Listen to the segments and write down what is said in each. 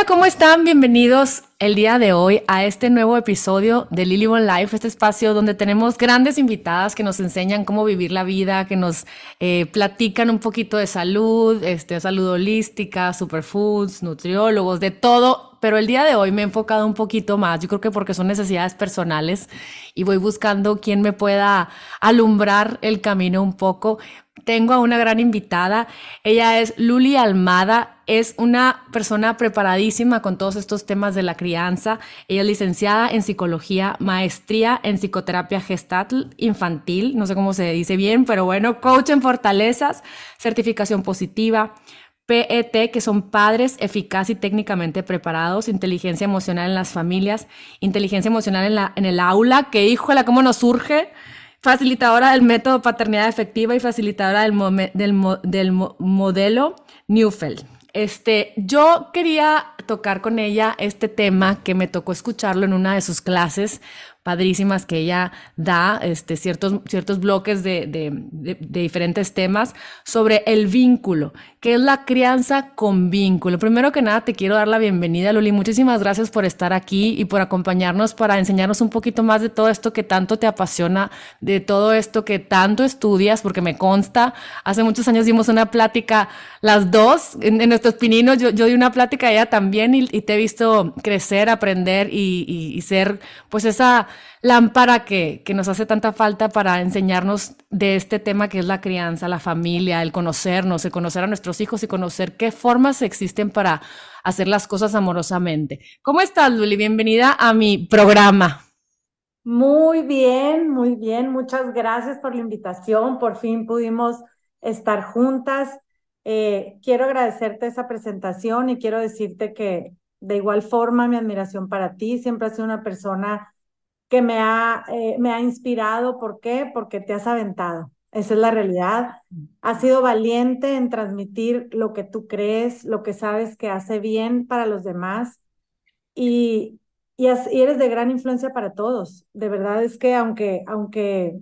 Hola, ¿cómo están? Bienvenidos el día de hoy a este nuevo episodio de Lily One Life, este espacio donde tenemos grandes invitadas que nos enseñan cómo vivir la vida, que nos eh, platican un poquito de salud, este, salud holística, superfoods, nutriólogos, de todo. Pero el día de hoy me he enfocado un poquito más, yo creo que porque son necesidades personales y voy buscando quién me pueda alumbrar el camino un poco tengo a una gran invitada. Ella es Luli Almada. Es una persona preparadísima con todos estos temas de la crianza. Ella es licenciada en psicología, maestría en psicoterapia gestal infantil, no sé cómo se dice bien, pero bueno, coach en fortalezas, certificación positiva, PET, que son padres eficaz y técnicamente preparados, inteligencia emocional en las familias, inteligencia emocional en, la, en el aula, que híjole, cómo nos surge facilitadora del método paternidad efectiva y facilitadora del, del, modelo Neufeld. Este, yo quería tocar con ella este tema que me tocó escucharlo en una de sus clases padrísimas que ella da, este, ciertos, ciertos bloques de, de, de, diferentes temas sobre el vínculo, que es la crianza con vínculo. Primero que nada, te quiero dar la bienvenida, Luli. Muchísimas gracias por estar aquí y por acompañarnos para enseñarnos un poquito más de todo esto que tanto te apasiona, de todo esto que tanto estudias, porque me consta, hace muchos años dimos una plática las dos en, nuestros pininos, yo, yo, di una plática ella también y, te he visto crecer, aprender y, y, y ser pues esa lámpara que, que nos hace tanta falta para enseñarnos de este tema que es la crianza, la familia, el conocernos, el conocer a nuestros hijos y conocer qué formas existen para hacer las cosas amorosamente. ¿Cómo estás, Luli? Bienvenida a mi programa. Muy bien, muy bien. Muchas gracias por la invitación. Por fin pudimos estar juntas. Eh, quiero agradecerte esa presentación y quiero decirte que de igual forma mi admiración para ti. Siempre has sido una persona que me ha, eh, me ha inspirado. ¿Por qué? Porque te has aventado. Esa es la realidad. Has sido valiente en transmitir lo que tú crees, lo que sabes que hace bien para los demás y, y, eres de gran influencia para todos. De verdad es que aunque, aunque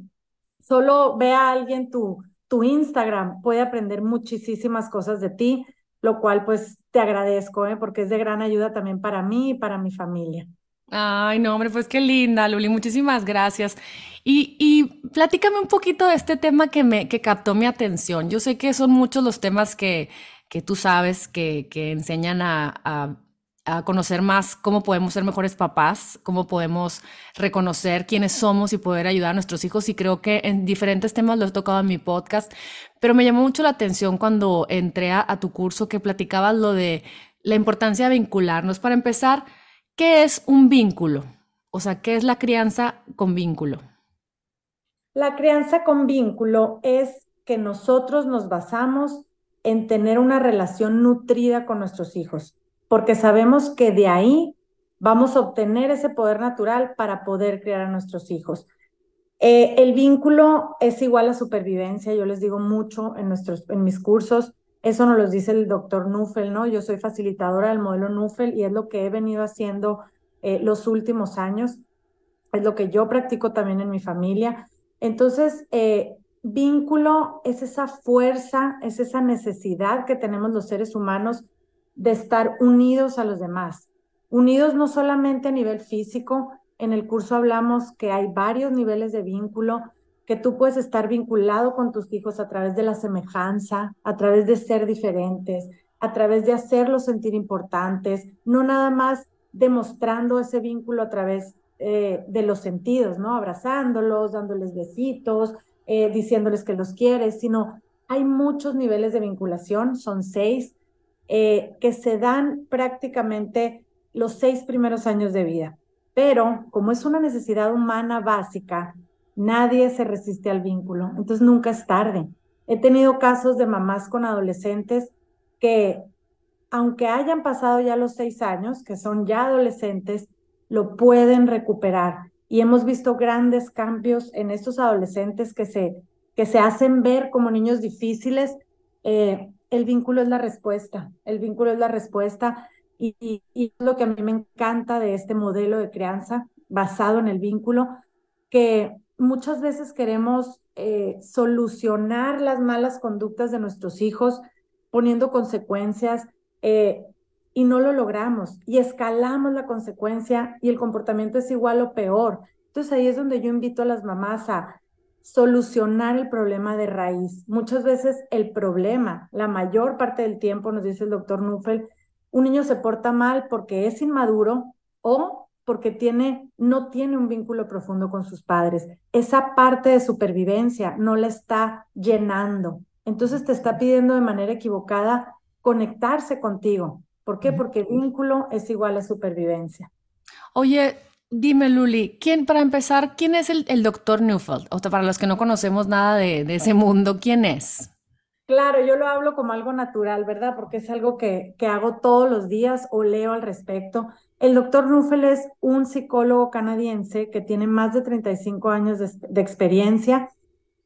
solo vea alguien tu, tu Instagram, puede aprender muchísimas cosas de ti, lo cual pues te agradezco, ¿eh? porque es de gran ayuda también para mí y para mi familia. Ay, no, hombre, pues qué linda, Luli, muchísimas gracias. Y, y platícame un poquito de este tema que me que captó mi atención. Yo sé que son muchos los temas que, que tú sabes que, que enseñan a, a, a, conocer más cómo podemos ser mejores papás, cómo podemos reconocer quiénes somos y poder ayudar a nuestros hijos. Y creo que en diferentes temas lo he tocado en mi podcast, pero me llamó mucho la atención cuando entré a, a tu curso que platicabas lo de la importancia de vincularnos. Para empezar, ¿Qué es un vínculo? O sea, ¿qué es la crianza con vínculo? La crianza con vínculo es que nosotros nos basamos en tener una relación nutrida con nuestros hijos, porque sabemos que de ahí vamos a obtener ese poder natural para poder criar a nuestros hijos. Eh, el vínculo es igual a supervivencia, yo les digo mucho en, nuestros, en mis cursos, eso nos lo dice el doctor Nuffel, ¿no? Yo soy facilitadora del modelo Nuffel y es lo que he venido haciendo eh, los últimos años. Es lo que yo practico también en mi familia. Entonces, eh, vínculo es esa fuerza, es esa necesidad que tenemos los seres humanos de estar unidos a los demás. Unidos no solamente a nivel físico, en el curso hablamos que hay varios niveles de vínculo, que tú puedes estar vinculado con tus hijos a través de la semejanza, a través de ser diferentes, a través de hacerlos sentir importantes, no nada más demostrando ese vínculo a través eh, de los sentidos, ¿no? Abrazándolos, dándoles besitos, eh, diciéndoles que los quieres, sino hay muchos niveles de vinculación, son seis, eh, que se dan prácticamente los seis primeros años de vida. Pero como es una necesidad humana básica, Nadie se resiste al vínculo, entonces nunca es tarde. He tenido casos de mamás con adolescentes que, aunque hayan pasado ya los seis años, que son ya adolescentes, lo pueden recuperar. Y hemos visto grandes cambios en estos adolescentes que se, que se hacen ver como niños difíciles. Eh, el vínculo es la respuesta, el vínculo es la respuesta. Y, y, y lo que a mí me encanta de este modelo de crianza basado en el vínculo, que muchas veces queremos eh, solucionar las malas conductas de nuestros hijos poniendo consecuencias eh, y no lo logramos y escalamos la consecuencia y el comportamiento es igual o peor. Entonces ahí es donde yo invito a las mamás a solucionar el problema de raíz. Muchas veces el problema, la mayor parte del tiempo, nos dice el doctor Nuffel, un niño se porta mal porque es inmaduro o porque tiene, no tiene un vínculo profundo con sus padres. Esa parte de supervivencia no la está llenando. Entonces te está pidiendo de manera equivocada conectarse contigo. ¿Por qué? Porque vínculo es igual a supervivencia. Oye, dime Luli, ¿quién, para empezar, quién es el, el doctor Neufeld? O sea, para los que no conocemos nada de, de ese mundo, ¿quién es? Claro, yo lo hablo como algo natural, ¿verdad? Porque es algo que, que hago todos los días o leo al respecto. El doctor Nuffel es un psicólogo canadiense que tiene más de 35 años de, de experiencia.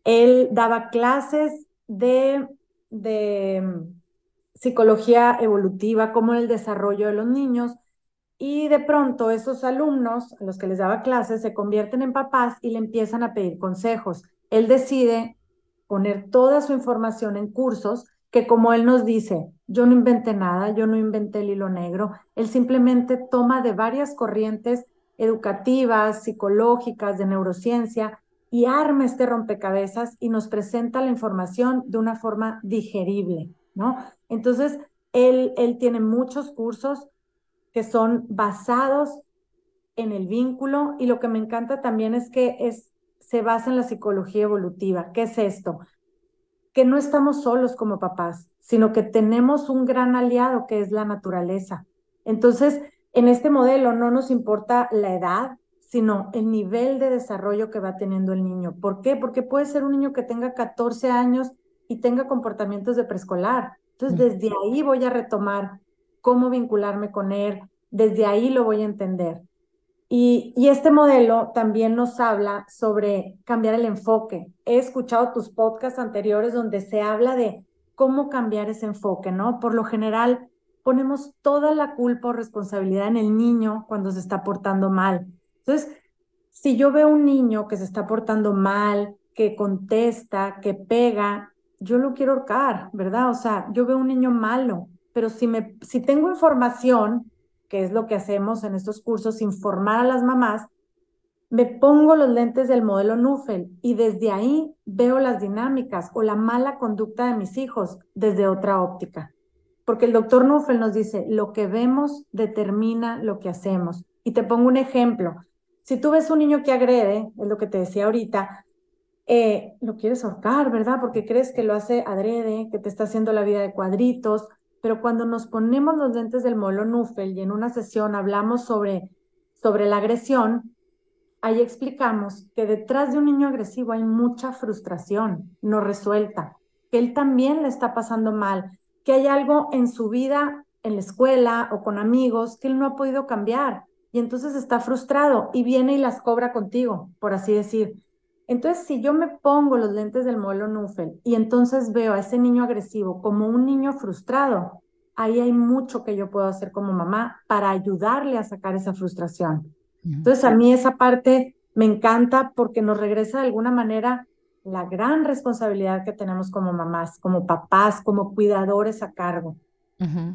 Él daba clases de, de mm, psicología evolutiva, como el desarrollo de los niños, y de pronto esos alumnos a los que les daba clases se convierten en papás y le empiezan a pedir consejos. Él decide poner toda su información en cursos que como él nos dice, yo no inventé nada, yo no inventé el hilo negro, él simplemente toma de varias corrientes educativas, psicológicas, de neurociencia y arma este rompecabezas y nos presenta la información de una forma digerible, ¿no? Entonces, él, él tiene muchos cursos que son basados en el vínculo y lo que me encanta también es que es se basa en la psicología evolutiva. ¿Qué es esto? Que no estamos solos como papás, sino que tenemos un gran aliado que es la naturaleza. Entonces, en este modelo no nos importa la edad, sino el nivel de desarrollo que va teniendo el niño. ¿Por qué? Porque puede ser un niño que tenga 14 años y tenga comportamientos de preescolar. Entonces, desde ahí voy a retomar cómo vincularme con él, desde ahí lo voy a entender. Y, este modelo también nos habla sobre cambiar el enfoque. He escuchado tus podcasts anteriores donde se habla de cómo cambiar ese enfoque, ¿no? Por lo general, ponemos toda la culpa o responsabilidad en el niño cuando se está portando mal. Entonces, si yo veo un niño que se está portando mal, que contesta, que pega, yo lo quiero ahorcar, ¿verdad? O sea, yo veo un niño malo, pero si, me, si tengo información que es lo que hacemos en estos cursos, informar a las mamás, me pongo los lentes del modelo Nuffel y desde ahí veo las dinámicas o la mala conducta de mis hijos desde otra óptica. Porque el doctor Nuffel nos dice, lo que vemos determina lo que hacemos. Y te pongo un ejemplo. Si tú ves un niño que agrede, es lo que te decía ahorita, eh, lo quieres ahorcar, ¿verdad? Porque crees que lo hace adrede, que te está haciendo la vida de cuadritos, pero cuando nos ponemos los lentes del molo Nuffel y en una sesión hablamos sobre, sobre la agresión, ahí explicamos que detrás de un niño agresivo hay mucha frustración no resuelta, que él también le está pasando mal, que hay algo en su vida, en la escuela o con amigos que él no ha podido cambiar y entonces está frustrado y viene y las cobra contigo, por así decir. Entonces, si yo me pongo los lentes del modelo Nuffel y entonces veo a ese niño agresivo como un niño frustrado, ahí hay mucho que yo puedo hacer como mamá para ayudarle a sacar esa frustración. Entonces, a mí esa parte me encanta porque nos regresa de alguna manera la gran responsabilidad que tenemos como mamás, como papás, como cuidadores a cargo.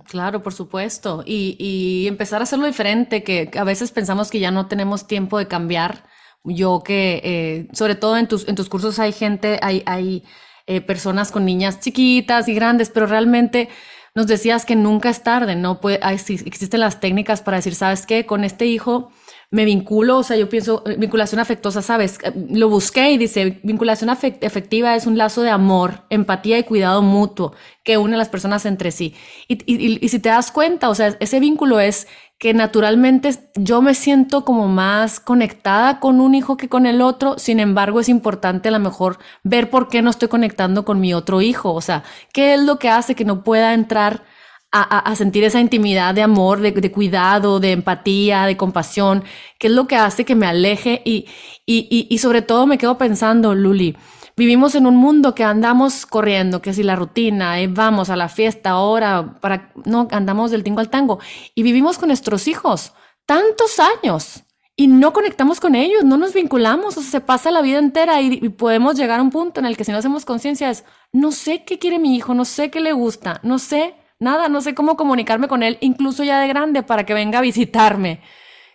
Claro, por supuesto. Y, y, empezar a hacerlo diferente, que a veces pensamos que ya no tenemos tiempo de cambiar yo que, eh, sobre todo en tus, en tus cursos hay gente, hay, hay eh, personas con niñas chiquitas y grandes, pero realmente nos decías que nunca es tarde, ¿no? Puede, existen las técnicas para decir, ¿sabes qué? Con este hijo me vinculo, o sea, yo pienso, eh, vinculación afectuosa, ¿sabes? Lo busqué y dice, vinculación afectiva es un lazo de amor, empatía y cuidado mutuo que une a las personas entre sí. Y, y, y si te das cuenta, o sea, ese vínculo es que naturalmente yo me siento como más conectada con un hijo que con el otro, sin embargo es importante a lo mejor ver por qué no estoy conectando con mi otro hijo, o sea, qué es lo que hace que no pueda entrar a, sentir esa intimidad de amor, de, cuidado, de empatía, de compasión, qué es lo que hace que me aleje y, y, y sobre todo me quedo pensando, Luli, Vivimos en un mundo que andamos corriendo, que si la rutina, eh, vamos a la fiesta ahora, para, no, andamos del tingo al tango. Y vivimos con nuestros hijos tantos años y no conectamos con ellos, no nos vinculamos, o se pasa la vida entera y, y podemos llegar a un punto en el que si no hacemos conciencia es, no sé qué quiere mi hijo, no sé qué le gusta, no sé nada, no sé cómo comunicarme con él, incluso ya de grande, para que venga a visitarme.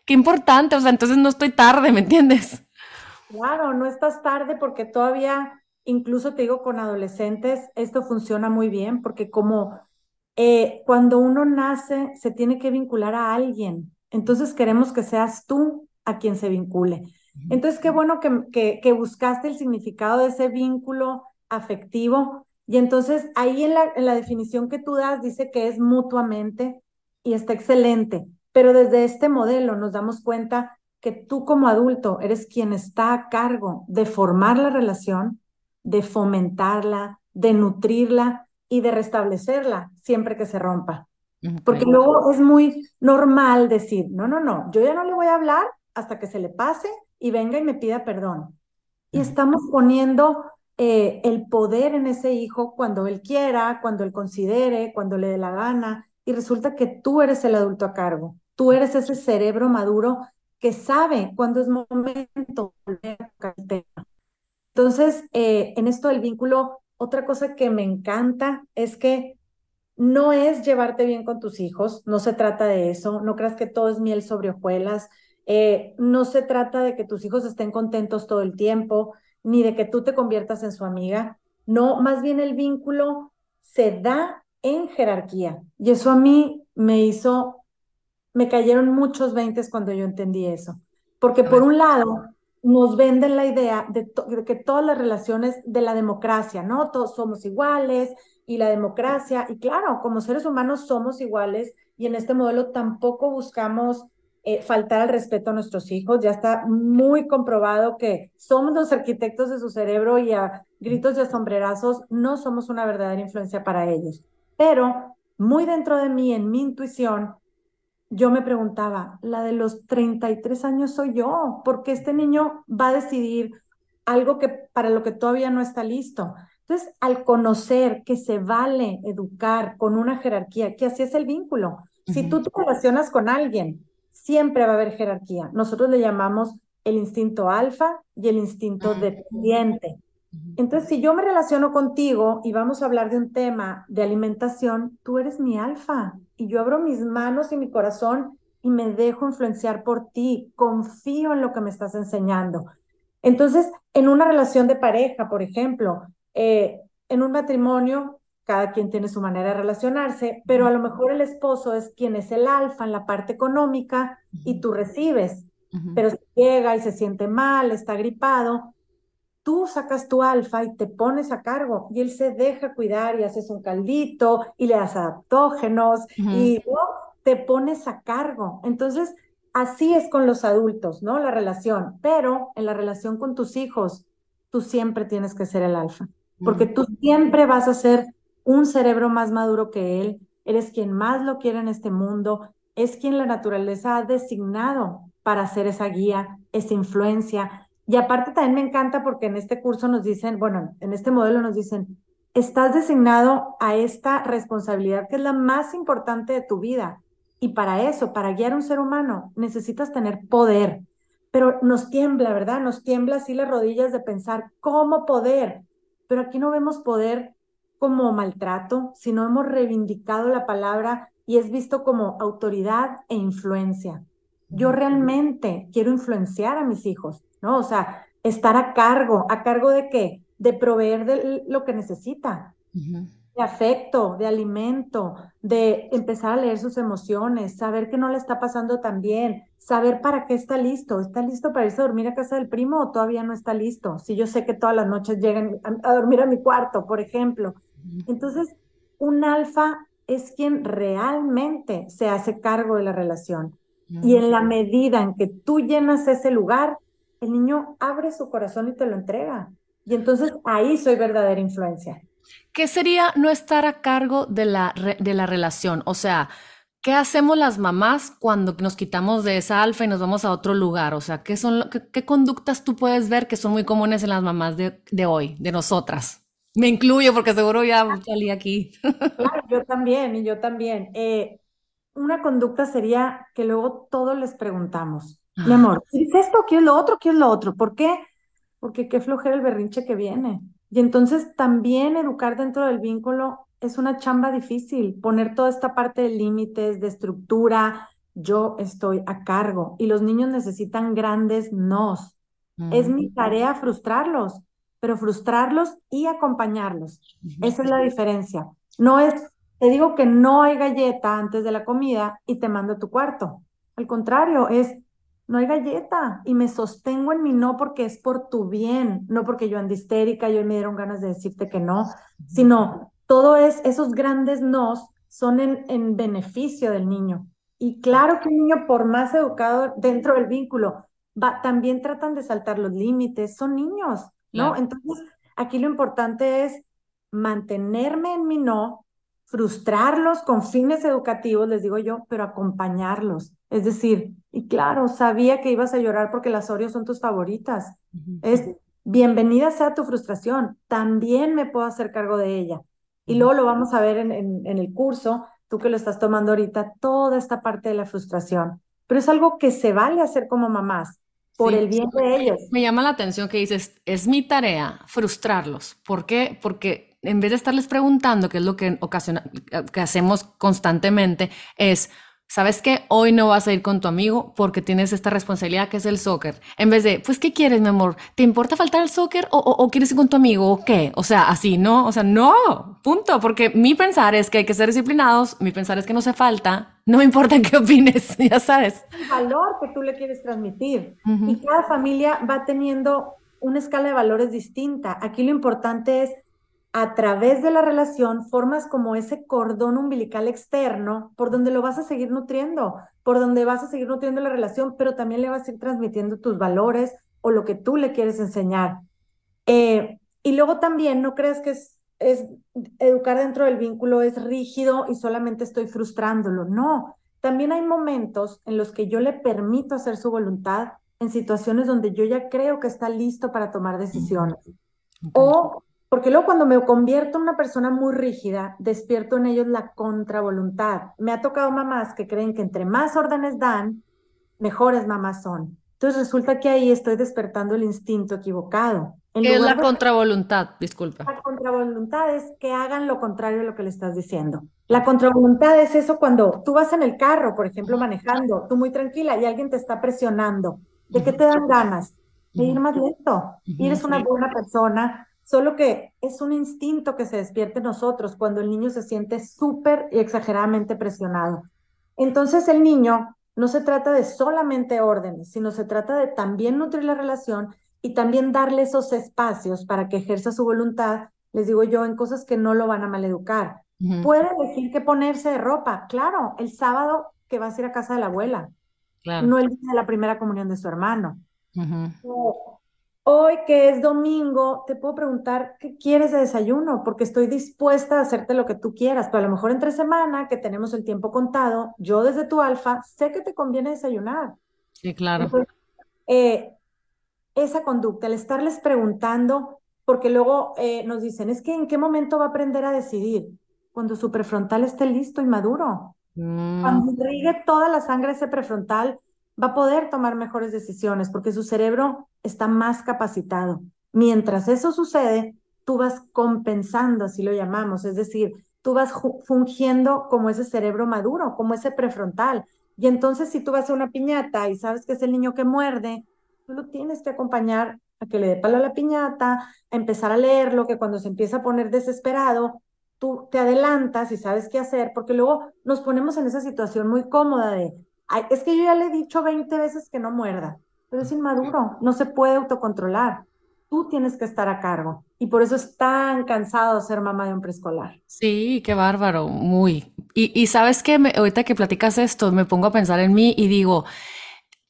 Qué importante, o sea, entonces no estoy tarde, ¿me entiendes? Claro, no estás tarde porque todavía, incluso te digo, con adolescentes, esto funciona muy bien porque como eh, cuando uno nace, se tiene que vincular a alguien. Entonces queremos que seas tú a quien se vincule. Entonces, qué bueno que, que, buscaste el significado de ese vínculo afectivo. Y entonces ahí en la, en la definición que tú das dice que es mutuamente y está excelente. Pero desde este modelo nos damos cuenta que tú como adulto eres quien está a cargo de formar la relación, de fomentarla, de nutrirla y de restablecerla siempre que se rompa. Porque luego es muy normal decir, no, no, no, yo ya no le voy a hablar hasta que se le pase y venga y me pida perdón. Y estamos poniendo eh, el poder en ese hijo cuando él quiera, cuando él considere, cuando le dé la gana. Y resulta que tú eres el adulto a cargo. Tú eres ese cerebro maduro que sabe cuándo es momento de tema. Entonces, eh, en esto del vínculo, otra cosa que me encanta es que no es llevarte bien con tus hijos, no se trata de eso, no creas que todo es miel sobre hojuelas, eh, no se trata de que tus hijos estén contentos todo el tiempo, ni de que tú te conviertas en su amiga, no, más bien el vínculo se da en jerarquía y eso a mí me hizo me cayeron muchos veintes cuando yo entendí eso. Porque por un lado, nos venden la idea de, que todas las relaciones de la democracia, ¿no? Todos somos iguales y la democracia, y claro, como seres humanos somos iguales y en este modelo tampoco buscamos eh, faltar al respeto a nuestros hijos. Ya está muy comprobado que somos los arquitectos de su cerebro y a gritos y a sombrerazos no somos una verdadera influencia para ellos. Pero muy dentro de mí, en mi intuición, yo me preguntaba, la de los 33 años soy yo, porque este niño va a decidir algo que para lo que todavía no está listo. Entonces, al conocer que se vale educar con una jerarquía, que así es el vínculo. Si tú te relacionas con alguien, siempre va a haber jerarquía. Nosotros le llamamos el instinto alfa y el instinto dependiente. Entonces, si yo me relaciono contigo y vamos a hablar de un tema de alimentación, tú eres mi alfa y yo abro mis manos y mi corazón y me dejo influenciar por ti, confío en lo que me estás enseñando. Entonces, en una relación de pareja, por ejemplo, eh, en un matrimonio, cada quien tiene su manera de relacionarse, pero a lo mejor el esposo es quien es el alfa en la parte económica y tú recibes, pero si llega y se siente mal, está gripado, tú sacas tu alfa y te pones a cargo y él se deja cuidar y haces un caldito y le das adaptógenos y te pones a cargo. Entonces, así es con los adultos, ¿no? La relación, pero en la relación con tus hijos, tú siempre tienes que ser el alfa, porque tú siempre vas a ser un cerebro más maduro que él, eres quien más lo quiere en este mundo, es quien la naturaleza ha designado para ser esa guía, esa influencia, y aparte también me encanta porque en este curso nos dicen, bueno, en este modelo nos dicen, estás designado a esta responsabilidad que es la más importante de tu vida. Y para eso, para guiar a un ser humano, necesitas tener poder. Pero nos tiembla, ¿verdad? Nos tiembla así las rodillas de pensar, ¿cómo poder? Pero aquí no vemos poder como maltrato, sino hemos reivindicado la palabra y es visto como autoridad e influencia. Yo realmente quiero influenciar a mis hijos ¿no? O sea, estar a cargo, ¿a cargo de qué? De proveer de lo que necesita, de afecto, de alimento, de empezar a leer sus emociones, saber que no le está pasando tan bien, saber para qué está listo, ¿está listo para irse a dormir a casa del primo o todavía no está listo? Si yo sé que todas las noches llegan a, dormir a mi cuarto, por ejemplo. Entonces, un alfa es quien realmente se hace cargo de la relación. Y en la medida en que tú llenas ese lugar, el niño abre su corazón y te lo entrega. Y entonces ahí soy verdadera influencia. ¿Qué sería no estar a cargo de la, de la relación? O sea, ¿qué hacemos las mamás cuando nos quitamos de esa alfa y nos vamos a otro lugar? O sea, ¿qué, son, qué, conductas tú puedes ver que son muy comunes en las mamás de, de hoy, de nosotras? Me incluyo porque seguro ya salí aquí. Claro, yo también, y yo también. Eh, una conducta sería que luego todos les preguntamos, mi amor, ¿qué es esto? ¿Qué es lo otro? ¿Qué es lo otro? ¿Por qué? Porque qué flojera el berrinche que viene. Y entonces también educar dentro del vínculo es una chamba difícil, poner toda esta parte de límites, de estructura, yo estoy a cargo y los niños necesitan grandes nos. Es mi tarea frustrarlos, pero frustrarlos y acompañarlos. Esa es la diferencia. No es, te digo que no hay galleta antes de la comida y te mando a tu cuarto. Al contrario, es, no hay galleta y me sostengo en mi no porque es por tu bien, no porque yo ande histérica, yo me dieron ganas de decirte que no, sino todo es, esos grandes nos son en, en beneficio del niño. Y claro que un niño, por más educado dentro del vínculo, va, también tratan de saltar los límites, son niños, ¿no? Entonces, aquí lo importante es mantenerme en mi no, frustrarlos con fines educativos, les digo yo, pero acompañarlos. Es decir, y claro, sabía que ibas a llorar porque las Oreos son tus favoritas. Es bienvenida sea tu frustración, también me puedo hacer cargo de ella. Y luego lo vamos a ver en, en el curso, tú que lo estás tomando ahorita, toda esta parte de la frustración. Pero es algo que se vale hacer como mamás, por el bien de ellos. Me llama la atención que dices, es mi tarea frustrarlos. ¿Por qué? Porque en vez de estarles preguntando, qué es lo que, ocasiona, que hacemos constantemente, es ¿sabes qué? Hoy no vas a ir con tu amigo porque tienes esta responsabilidad que es el soccer. En vez de, pues, ¿qué quieres, mi amor? ¿Te importa faltar al soccer o, quieres ir con tu amigo o qué? O sea, así, ¿no? O sea, no, punto. Porque mi pensar es que hay que ser disciplinados, mi pensar es que no se falta, no importa qué opines, ya sabes. El valor que tú le quieres transmitir. Y cada familia va teniendo una escala de valores distinta. Aquí lo importante es a través de la relación formas como ese cordón umbilical externo por donde lo vas a seguir nutriendo, por donde vas a seguir nutriendo la relación, pero también le vas a ir transmitiendo tus valores o lo que tú le quieres enseñar. Eh, y luego también no creas que es, es educar dentro del vínculo es rígido y solamente estoy frustrándolo. No, también hay momentos en los que yo le permito hacer su voluntad en situaciones donde yo ya creo que está listo para tomar decisiones. O porque luego cuando me convierto en una persona muy rígida, despierto en ellos la contravoluntad. Me ha tocado mamás que creen que entre más órdenes dan, mejores mamás son. Entonces resulta que ahí estoy despertando el instinto equivocado. ¿Qué es la contravoluntad? Disculpa. La contravoluntad es que hagan lo contrario de lo que le estás diciendo. La contravoluntad es eso cuando tú vas en el carro, por ejemplo, manejando, tú muy tranquila y alguien te está presionando. ¿De qué te dan ganas? De ir más lento. Y eres una buena persona, Solo que es un instinto que se despierte en nosotros cuando el niño se siente súper y exageradamente presionado. Entonces el niño no se trata de solamente órdenes, sino se trata de también nutrir la relación y también darle esos espacios para que ejerza su voluntad, les digo yo, en cosas que no lo van a maleducar. Puede elegir que ponerse de ropa, claro, el sábado que vas a ir a casa de la abuela, no el día de la primera comunión de su hermano. Hoy que es domingo, te puedo preguntar qué quieres de desayuno, porque estoy dispuesta a hacerte lo que tú quieras, pero a lo mejor entre semana, que tenemos el tiempo contado, yo desde tu alfa sé que te conviene desayunar. Sí, claro. Eh, esa conducta, el estarles preguntando, porque luego eh, nos dicen, es que en qué momento va a aprender a decidir, cuando su prefrontal esté listo y maduro. Mm. Cuando irrigue toda la sangre ese prefrontal, va a poder tomar mejores decisiones porque su cerebro está más capacitado. Mientras eso sucede, tú vas compensando, así lo llamamos, es decir, tú vas fungiendo como ese cerebro maduro, como ese prefrontal. Y entonces si tú vas a una piñata y sabes que es el niño que muerde, tú lo tienes que acompañar a que le dé palo a la piñata, a empezar a leerlo, que cuando se empieza a poner desesperado, tú te adelantas y sabes qué hacer, porque luego nos ponemos en esa situación muy cómoda de, es que yo ya le he dicho 20 veces que no muerda, pero es inmaduro, no se puede autocontrolar. Tú tienes que estar a cargo. Y por eso es tan cansado ser mamá de un preescolar. Sí, qué bárbaro, muy. Y, y sabes que ahorita que platicas esto, me pongo a pensar en mí y digo,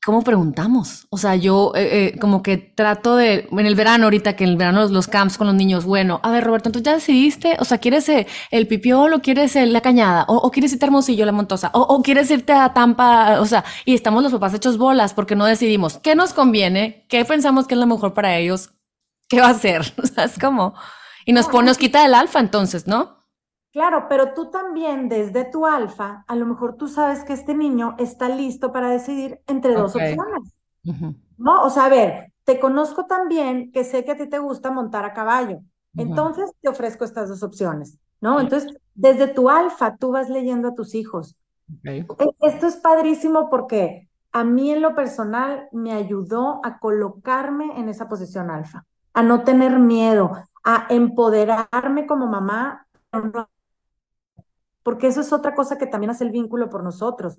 ¿Cómo preguntamos? O sea, yo eh, eh, como que trato de, en el verano, ahorita que en el verano los, camps con los niños, bueno, a ver, Roberto, entonces ya decidiste, o sea, ¿quieres el, el pipiol o quieres la cañada? O, quieres irte a Hermosillo, la Montosa? O, o, quieres irte a Tampa? O sea, y estamos los papás hechos bolas porque no decidimos qué nos conviene, qué pensamos que es lo mejor para ellos, qué va a ser. O sea, es como, y nos pone, nos quita el alfa entonces, ¿no? Claro, pero tú también desde tu alfa, a lo mejor tú sabes que este niño está listo para decidir entre dos opciones. ¿No? O sea, a ver, te conozco también que sé que a ti te gusta montar a caballo. Entonces te ofrezco estas dos opciones, ¿no? Entonces desde tu alfa tú vas leyendo a tus hijos. E, esto es padrísimo porque a mí en lo personal me ayudó a colocarme en esa posición alfa, a no tener miedo, a empoderarme como mamá, porque eso es otra cosa que también hace el vínculo por nosotros.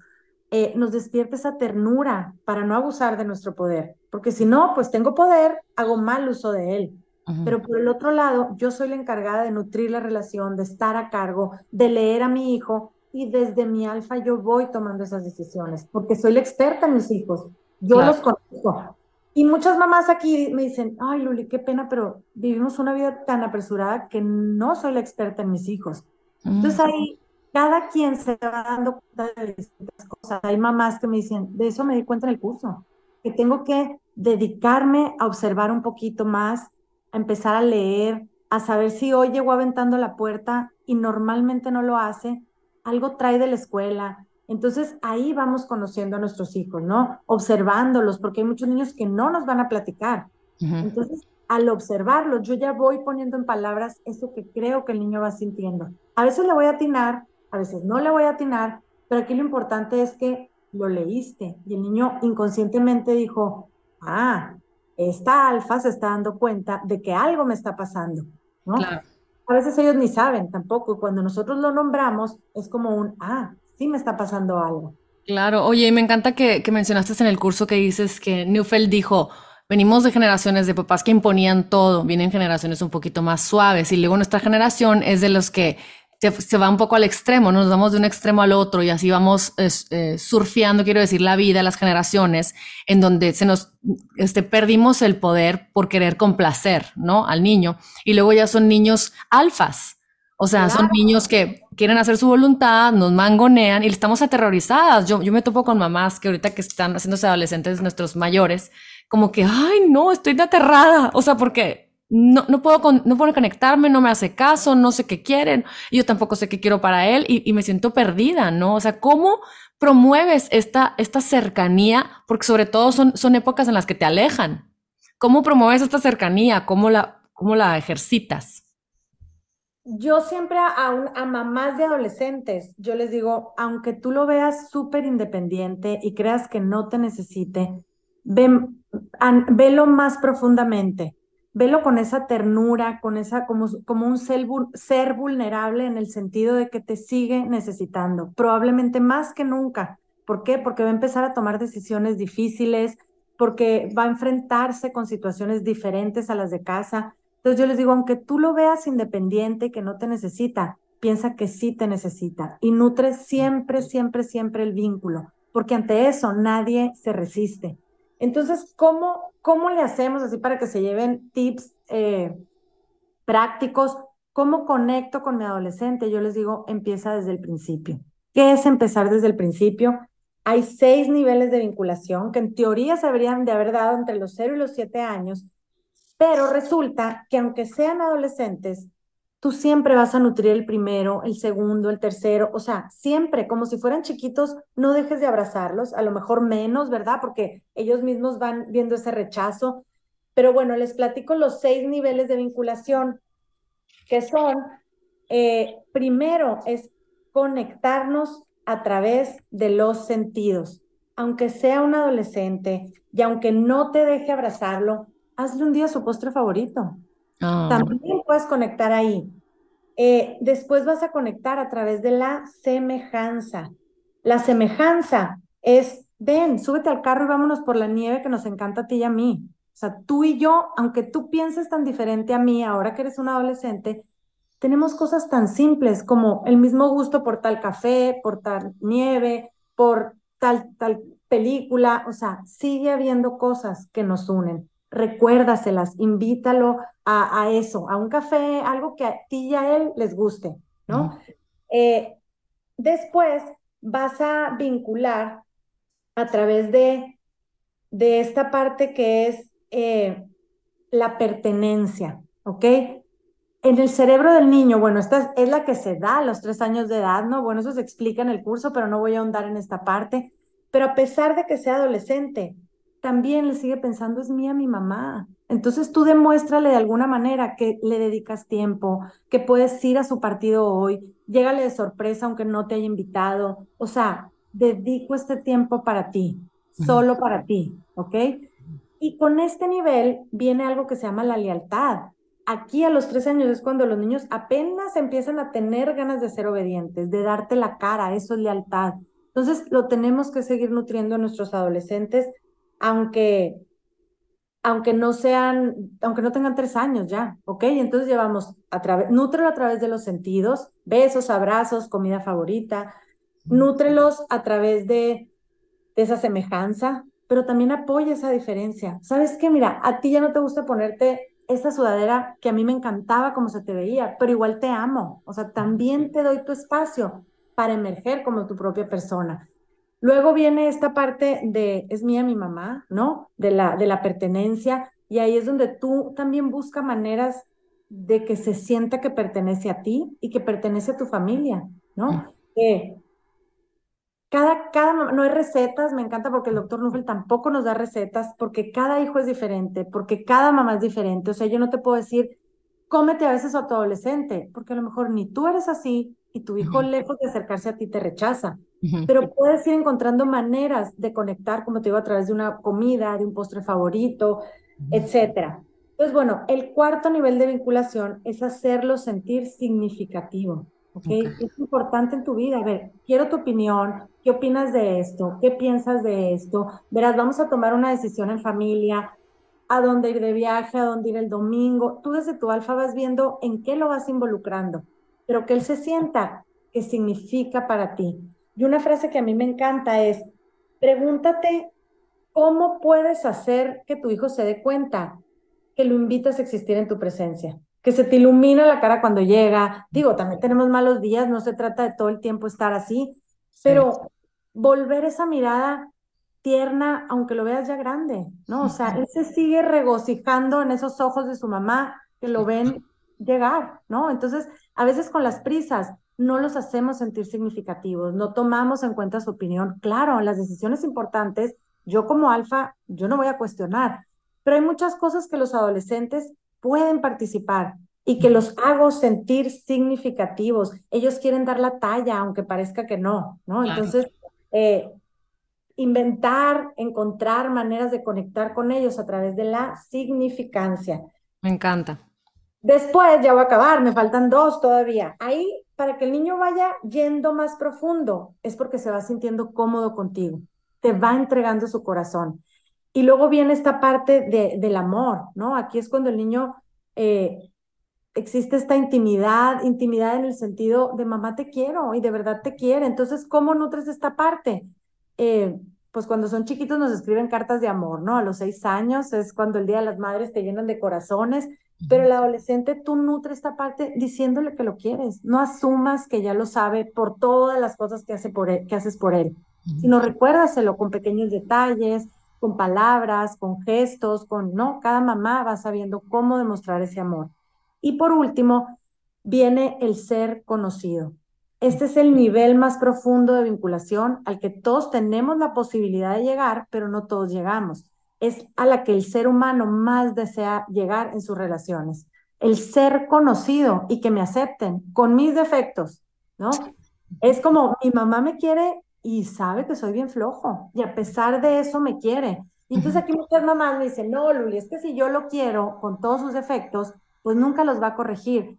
Eh, nos despierta esa ternura para no abusar de nuestro poder, porque si no, pues tengo poder, hago mal uso de él. Pero por el otro lado, yo soy la encargada de nutrir la relación, de estar a cargo, de leer a mi hijo y desde mi alfa yo voy tomando esas decisiones, porque soy la experta en mis hijos, yo los conozco. Y muchas mamás aquí me dicen, ay Luli, qué pena, pero vivimos una vida tan apresurada que no soy la experta en mis hijos. Entonces ahí cada quien se va dando cuenta de distintas cosas. Hay mamás que me dicen, de eso me di cuenta en el curso, que tengo que dedicarme a observar un poquito más, a empezar a leer, a saber si hoy llegó aventando la puerta y normalmente no lo hace, algo trae de la escuela. Entonces ahí vamos conociendo a nuestros hijos, ¿no? Observándolos, porque hay muchos niños que no nos van a platicar. Entonces, al observarlos, yo ya voy poniendo en palabras eso que creo que el niño va sintiendo. A veces le voy a atinar, a veces no le voy a atinar, pero aquí lo importante es que lo leíste y el niño inconscientemente dijo, ah, esta alfa se está dando cuenta de que algo me está pasando, ¿no? Claro a veces ellos ni saben tampoco. Y cuando nosotros lo nombramos, es como un, ah, sí me está pasando algo. Claro, oye, y me encanta que, que mencionaste en el curso que dices que Neufeld dijo, venimos de generaciones de papás que imponían todo, vienen generaciones un poquito más suaves y luego nuestra generación es de los que se, va un poco al extremo, nos vamos de un extremo al otro y así vamos eh, surfeando, quiero decir, la vida, las generaciones, en donde se nos este, perdimos el poder por querer complacer, ¿no? Al niño. Y luego ya son niños alfas. O sea, son niños que quieren hacer su voluntad, nos mangonean y estamos aterrorizadas. Yo, yo me topo con mamás que ahorita que están haciéndose adolescentes, nuestros mayores, como que, ay, no, estoy aterrada. O sea, porque no, no, puedo no puedo conectarme, no me hace caso, no sé qué quieren, yo tampoco sé qué quiero para él y, me siento perdida, ¿no? O sea, ¿cómo promueves esta, esta cercanía? Porque sobre todo son, son épocas en las que te alejan. ¿Cómo promueves esta cercanía? ¿Cómo la, cómo la ejercitas? Yo siempre a, a mamás de adolescentes, yo les digo, aunque tú lo veas súper independiente y creas que no te necesite, ven, velo más profundamente velo con esa ternura, con esa, como, como un ser, ser vulnerable en el sentido de que te sigue necesitando, probablemente más que nunca. ¿Por qué? Porque va a empezar a tomar decisiones difíciles, porque va a enfrentarse con situaciones diferentes a las de casa. Entonces yo les digo, aunque tú lo veas independiente, que no te necesita, piensa que sí te necesita y nutre siempre, siempre, siempre el vínculo, porque ante eso nadie se resiste. Entonces, ¿cómo, cómo le hacemos así para que se lleven tips eh, prácticos? ¿Cómo conecto con mi adolescente? Yo les digo, empieza desde el principio. ¿Qué es empezar desde el principio? Hay seis niveles de vinculación que en teoría se deberían de haber dado entre los 0 y los 7 años, pero resulta que aunque sean adolescentes, tú siempre vas a nutrir el primero, el segundo, el tercero, o sea, siempre, como si fueran chiquitos, no dejes de abrazarlos, a lo mejor menos, ¿verdad? Porque ellos mismos van viendo ese rechazo. Pero bueno, les platico los seis niveles de vinculación, que son, eh, primero es conectarnos a través de los sentidos. Aunque sea un adolescente y aunque no te deje abrazarlo, hazle un día su postre favorito. Ah. También puedes conectar ahí. Eh, después vas a conectar a través de la semejanza. La semejanza es, ven, súbete al carro y vámonos por la nieve que nos encanta a ti y a mí. O sea, tú y yo, aunque tú pienses tan diferente a mí ahora que eres un adolescente, tenemos cosas tan simples como el mismo gusto por tal café, por tal nieve, por tal, tal película. O sea, sigue habiendo cosas que nos unen recuérdaselas, invítalo a, eso, a un café, algo que a ti y a él les guste, ¿no? Eh, después vas a vincular a través de, de esta parte que es eh, la pertenencia, ¿ok? En el cerebro del niño, bueno, esta es la que se da a los tres años de edad, ¿no? Bueno, eso se explica en el curso, pero no voy a ahondar en esta parte. Pero a pesar de que sea adolescente, también le sigue pensando, es mía mi mamá. Entonces tú demuéstrale de alguna manera que le dedicas tiempo, que puedes ir a su partido hoy, llégale de sorpresa aunque no te haya invitado. O sea, dedico este tiempo para ti, solo para ti, ¿ok? Y con este nivel viene algo que se llama la lealtad. Aquí a los tres años es cuando los niños apenas empiezan a tener ganas de ser obedientes, de darte la cara, eso es lealtad. Entonces lo tenemos que seguir nutriendo a nuestros adolescentes, aunque, aunque no sean, aunque no tengan tres años ya, ¿ok? Entonces llevamos a través, nútrelo a través de los sentidos, besos, abrazos, comida favorita, nútrelos a través de, de esa semejanza, pero también apoya esa diferencia. ¿Sabes qué? Mira, a ti ya no te gusta ponerte esta sudadera que a mí me encantaba como se te veía, pero igual te amo. O sea, también te doy tu espacio para emerger como tu propia persona. Luego viene esta parte de, es mía mi mamá, ¿no? De la, de la pertenencia. Y ahí es donde tú también buscas maneras de que se sienta que pertenece a ti y que pertenece a tu familia, ¿no? Eh, cada, cada, no hay recetas, me encanta porque el doctor Nuffel tampoco nos da recetas, porque cada hijo es diferente, porque cada mamá es diferente. O sea, yo no te puedo decir, cómete a veces a tu adolescente, porque a lo mejor ni tú eres así y tu hijo, lejos de acercarse a ti, te rechaza. Pero puedes ir encontrando maneras de conectar, como te digo, a través de una comida, de un postre favorito, etcétera. Entonces, bueno, el cuarto nivel de vinculación es hacerlo sentir significativo. ¿okay? Es importante en tu vida. A ver, quiero tu opinión. ¿Qué opinas de esto? ¿Qué piensas de esto? Verás, vamos a tomar una decisión en familia. ¿A dónde ir de viaje? ¿A dónde ir el domingo? Tú desde tu alfa vas viendo en qué lo vas involucrando, pero que él se sienta qué significa para ti. Y una frase que a mí me encanta es, pregúntate cómo puedes hacer que tu hijo se dé cuenta que lo invitas a existir en tu presencia que se te ilumina la cara cuando llega. Digo, también tenemos malos días, no se trata de todo el tiempo estar así, pero volver esa mirada tierna, aunque lo veas ya grande, ¿no? O sea, él se sigue regocijando en esos ojos de su mamá que lo ven llegar, ¿no? Entonces, a veces con las prisas no los hacemos sentir significativos, no tomamos en cuenta su opinión. Claro, las decisiones importantes, yo como alfa, yo no voy a cuestionar, pero hay muchas cosas que los adolescentes pueden participar y que los hago sentir significativos. Ellos quieren dar la talla, aunque parezca que no, ¿no? Entonces, eh, inventar, encontrar maneras de conectar con ellos a través de la significancia. Me encanta. Después, ya voy a acabar, me faltan dos todavía. Ahí, para que el niño vaya yendo más profundo, es porque se va sintiendo cómodo contigo, te va entregando su corazón. Y luego viene esta parte de, del amor, ¿no? Aquí es cuando el niño eh, existe esta intimidad, intimidad en el sentido de mamá te quiero y de verdad te quiere. Entonces, ¿cómo nutres esta parte? Eh, pues cuando son chiquitos nos escriben cartas de amor, ¿no? A los seis años es cuando el Día de las Madres te llenan de corazones, pero el adolescente tú nutres esta parte diciéndole que lo quieres. No asumas que ya lo sabe por todas las cosas que, hace por que haces por él, sino recuérdaselo con pequeños detalles, con palabras, con gestos, con, ¿no? Cada mamá va sabiendo cómo demostrar ese amor. Y por último, viene el ser conocido. Este es el nivel más profundo de vinculación al que todos tenemos la posibilidad de llegar, pero no todos llegamos. Es a la que el ser humano más desea llegar en sus relaciones. El ser conocido y que me acepten con mis defectos, ¿no? Es como mi mamá me quiere y sabe que soy bien flojo y a pesar de eso me quiere. Y entonces aquí muchas mamás me dicen, no, Luli, es que si yo lo quiero con todos sus defectos, pues nunca los va a corregir.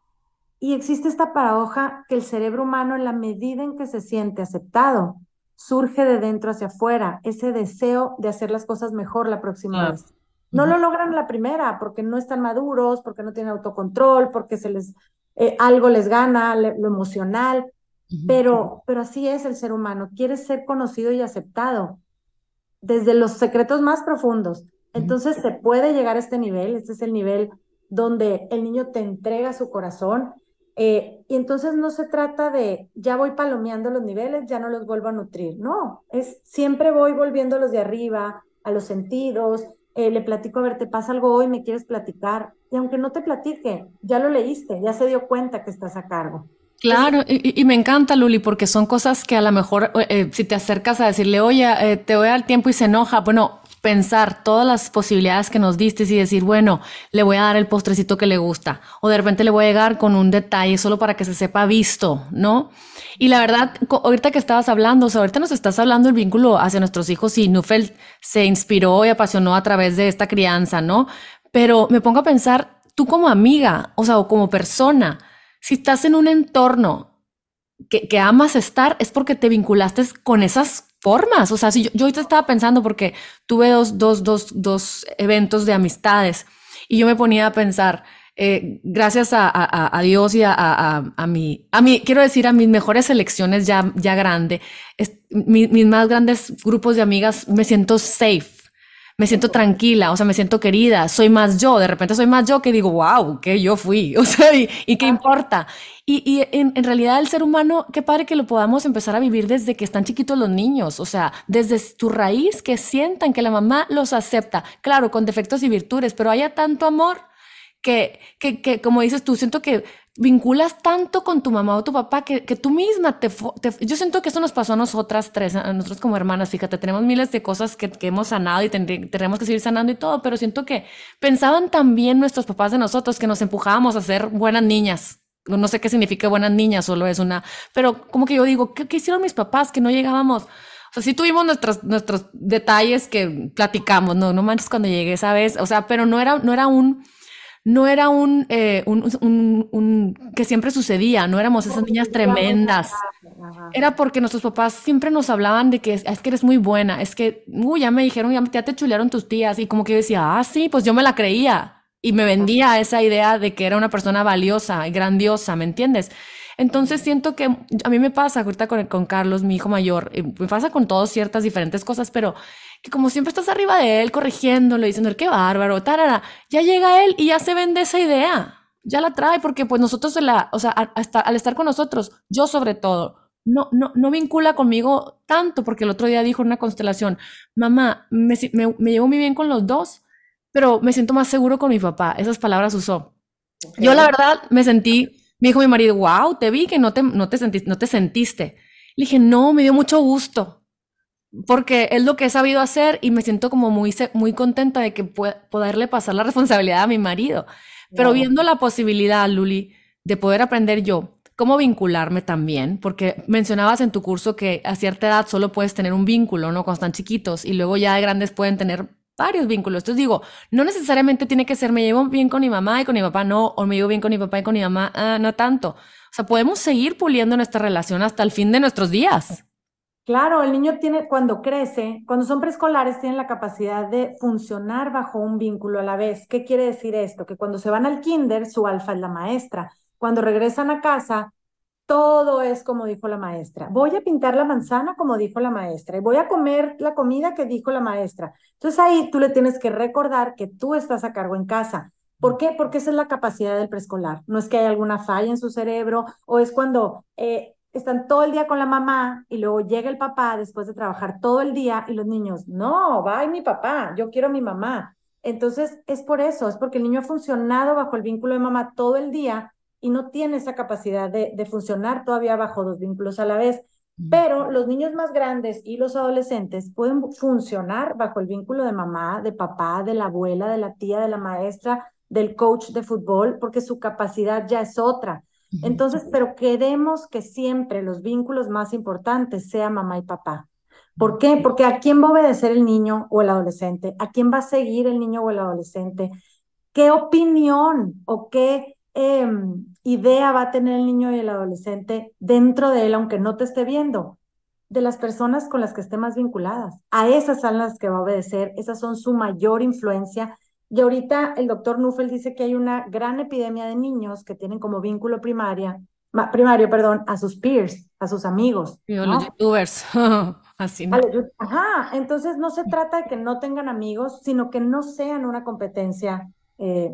Y existe esta paradoja que el cerebro humano, en la medida en que se siente aceptado, surge de dentro hacia afuera, ese deseo de hacer las cosas mejor la próxima vez. No lo logran la primera porque no están maduros, porque no tienen autocontrol, porque se les eh, algo les gana, lo emocional, pero, pero así es el ser humano, quiere ser conocido y aceptado desde los secretos más profundos. Entonces se puede llegar a este nivel, este es el nivel donde el niño te entrega su corazón eh, y entonces no se trata de ya voy palomeando los niveles, ya no los vuelvo a nutrir, no, es siempre voy volviendo a los de arriba, a los sentidos, eh, le platico, a ver, te pasa algo hoy, me quieres platicar, y aunque no te platique, ya lo leíste, ya se dio cuenta que estás a cargo. Claro, y, me encanta, Luli, porque son cosas que a lo mejor eh, eh, si te acercas a decirle, oye, eh, te voy a dar tiempo y se enoja, bueno, pensar todas las posibilidades que nos diste y decir, bueno, le voy a dar el postrecito que le gusta, o de repente le voy a llegar con un detalle solo para que se sepa visto, ¿no? Y la verdad, ahorita que estabas hablando, o sea, ahorita nos estás hablando del vínculo hacia nuestros hijos y Nufel se inspiró y apasionó a través de esta crianza, ¿no? Pero me pongo a pensar, tú como amiga, o sea, o como persona, si estás en un entorno que, que amas estar, es porque te vinculaste con esas formas. O sea, si yo, yo estaba pensando porque tuve dos, dos, dos, dos eventos de amistades y yo me ponía a pensar, eh, gracias a, a, Dios y a, a, mi, a mi, quiero decir, a mis mejores elecciones ya, ya grande, es, mi, mis más grandes grupos de amigas, me siento safe me siento tranquila, o sea, me siento querida, soy más yo, de repente soy más yo que digo, wow, que yo fui, o sea, y, qué importa. Y, y en, en, realidad el ser humano, qué padre que lo podamos empezar a vivir desde que están chiquitos los niños, o sea, desde tu raíz, que sientan que la mamá los acepta, claro, con defectos y virtudes, pero haya tanto amor que, que, que como dices tú, siento que vinculas tanto con tu mamá o tu papá que, tú misma te, Yo siento que eso nos pasó a nosotras tres, a nosotros como hermanas, fíjate, tenemos miles de cosas que, que hemos sanado y tenemos que seguir sanando y todo, pero siento que pensaban también nuestros papás de nosotros que nos empujábamos a ser buenas niñas. No sé qué significa buenas niñas, solo es una... Pero como que yo digo, ¿qué, qué hicieron mis papás que no llegábamos? O sea, sí tuvimos nuestros, nuestros detalles que platicamos, no, no manches cuando llegué esa vez, o sea, pero no era, no era un no era un, eh, un, un, un, que siempre sucedía, no éramos esas niñas tremendas. Era porque nuestros papás siempre nos hablaban de que es, que eres muy buena, es que, uy, ya me dijeron, ya, ya te chulearon tus tías, y como que yo decía, ah, sí, pues yo me la creía, y me vendía esa idea de que era una persona valiosa y grandiosa, ¿me entiendes? Entonces siento que a mí me pasa ahorita con, con Carlos, mi hijo mayor, me pasa con todos ciertas diferentes cosas, pero que como siempre estás arriba de él, corrigiéndolo, diciendo, qué bárbaro, tarara, ya llega él y ya se vende esa idea, ya la trae, porque pues nosotros, la, o sea, al estar con nosotros, yo sobre todo, no, no, no vincula conmigo tanto, porque el otro día dijo en una constelación, mamá, me, me, llevo muy bien con los dos, pero me siento más seguro con mi papá. Esas palabras usó. Yo la verdad me sentí, me dijo mi marido, wow, te vi que no te, no te, sentiste, no te sentiste. Le dije, no, me dio mucho gusto porque es lo que he sabido hacer y me siento como muy, muy contenta de que poderle pasar la responsabilidad a mi marido. Pero viendo la posibilidad, Luli, de poder aprender yo cómo vincularme también, porque mencionabas en tu curso que a cierta edad solo puedes tener un vínculo, ¿no? Cuando están chiquitos y luego ya de grandes pueden tener varios vínculos. Entonces digo, no necesariamente tiene que ser me llevo bien con mi mamá y con mi papá no, o me llevo bien con mi papá y con mi mamá, ah, no tanto. O sea, podemos seguir puliendo nuestra relación hasta el fin de nuestros días. Claro, el niño tiene, cuando crece, cuando son preescolares, tienen la capacidad de funcionar bajo un vínculo a la vez. ¿Qué quiere decir esto? Que cuando se van al kinder, su alfa es la maestra. Cuando regresan a casa, todo es como dijo la maestra. Voy a pintar la manzana como dijo la maestra y voy a comer la comida que dijo la maestra. Entonces ahí tú le tienes que recordar que tú estás a cargo en casa. ¿Por qué? Porque esa es la capacidad del preescolar. No es que haya alguna falla en su cerebro o es cuando eh, están todo el día con la mamá y luego llega el papá después de trabajar todo el día y los niños, no, va mi papá, yo quiero a mi mamá. Entonces es por eso, es porque el niño ha funcionado bajo el vínculo de mamá todo el día y no tiene esa capacidad de, de funcionar todavía bajo dos vínculos a la vez. Pero los niños más grandes y los adolescentes pueden funcionar bajo el vínculo de mamá, de papá, de la abuela, de la tía, de la maestra, del coach de fútbol, porque su capacidad ya es otra. Entonces, pero queremos que siempre los vínculos más importantes sean mamá y papá. ¿Por qué? Porque a quién va a obedecer el niño o el adolescente, a quién va a seguir el niño o el adolescente, qué opinión o qué em, idea va a tener el niño y el adolescente dentro de él, aunque no te esté viendo, de las personas con las que esté más vinculadas. A esas son las que va a obedecer, esas son su mayor influencia y ahorita el doctor Nuffel dice que hay una gran epidemia de niños que tienen como vínculo primaria, primario, perdón, a sus peers, a sus amigos. los youtubers, así. ¿no? Ajá, entonces no se trata de que no tengan amigos, sino que no sean una competencia eh,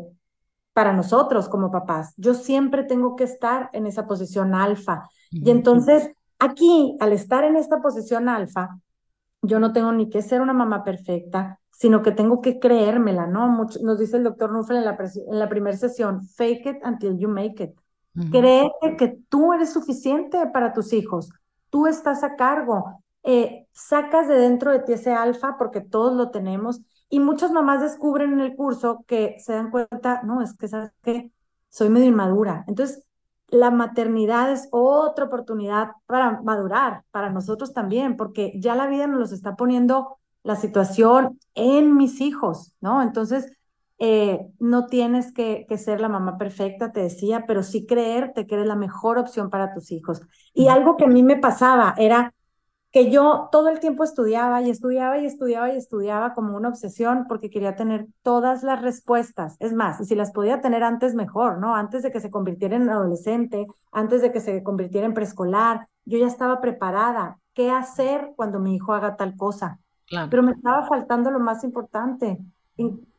para nosotros como papás. Yo siempre tengo que estar en esa posición alfa. Y entonces aquí, al estar en esta posición alfa, yo no tengo ni que ser una mamá perfecta, sino que tengo que creérmela, ¿no? nos dice el doctor Nuffel en la, en la primera sesión, fake it until you make it. Cree que tú eres suficiente para tus hijos, tú estás a cargo, eh, sacas de dentro de ti ese alfa porque todos lo tenemos y muchas mamás descubren en el curso que se dan cuenta, no, es que sabes que soy medio inmadura. Entonces, la maternidad es otra oportunidad para madurar, para nosotros también, porque ya la vida nos los está poniendo la situación en mis hijos, ¿no? Entonces, eh, no tienes que, que, ser la mamá perfecta, te decía, pero sí creerte que eres la mejor opción para tus hijos. Y algo que a mí me pasaba era que yo todo el tiempo estudiaba y estudiaba y estudiaba y estudiaba como una obsesión porque quería tener todas las respuestas. Es más, y si las podía tener antes, mejor, ¿no? Antes de que se convirtiera en adolescente, antes de que se convirtiera en preescolar, yo ya estaba preparada. ¿Qué hacer cuando mi hijo haga tal cosa? Pero me estaba faltando lo más importante.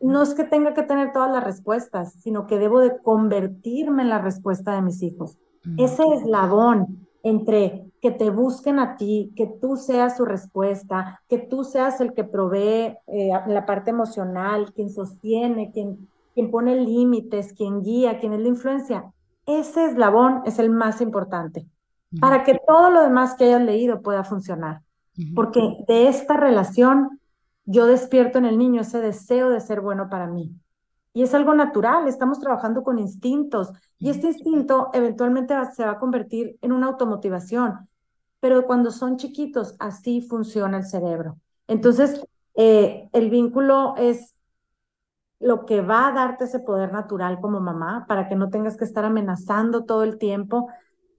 no es que tenga que tener todas las respuestas, sino que debo de convertirme en la respuesta de mis hijos. Ese eslabón entre que te busquen a ti, que tú seas su respuesta, que tú seas el que provee eh, la parte emocional, quien sostiene, quien, quien pone límites, quien guía, quien es la influencia. Ese eslabón es el más importante para que todo lo demás que hayas leído pueda funcionar. Porque de esta relación yo despierto en el niño ese deseo de ser bueno para mí. Y es algo natural, estamos trabajando con instintos y este instinto eventualmente se va a convertir en una automotivación. Pero cuando son chiquitos, así funciona el cerebro. Entonces, eh, el vínculo es lo que va a darte ese poder natural como mamá para que no tengas que estar amenazando todo el tiempo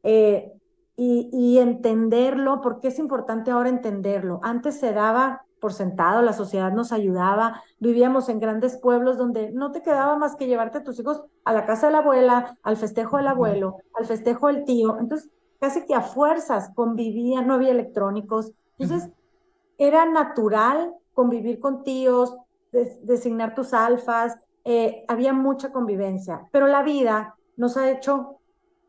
eh, y, y entenderlo, porque es importante ahora entenderlo. Antes se daba por sentado, la sociedad nos ayudaba, vivíamos en grandes pueblos donde no te quedaba más que llevarte a tus hijos a la casa de la abuela, al festejo del abuelo, al festejo del tío, entonces casi que a fuerzas convivían, no había electrónicos, entonces era natural convivir con tíos, designar tus alfas, eh, había mucha convivencia, pero la vida nos ha hecho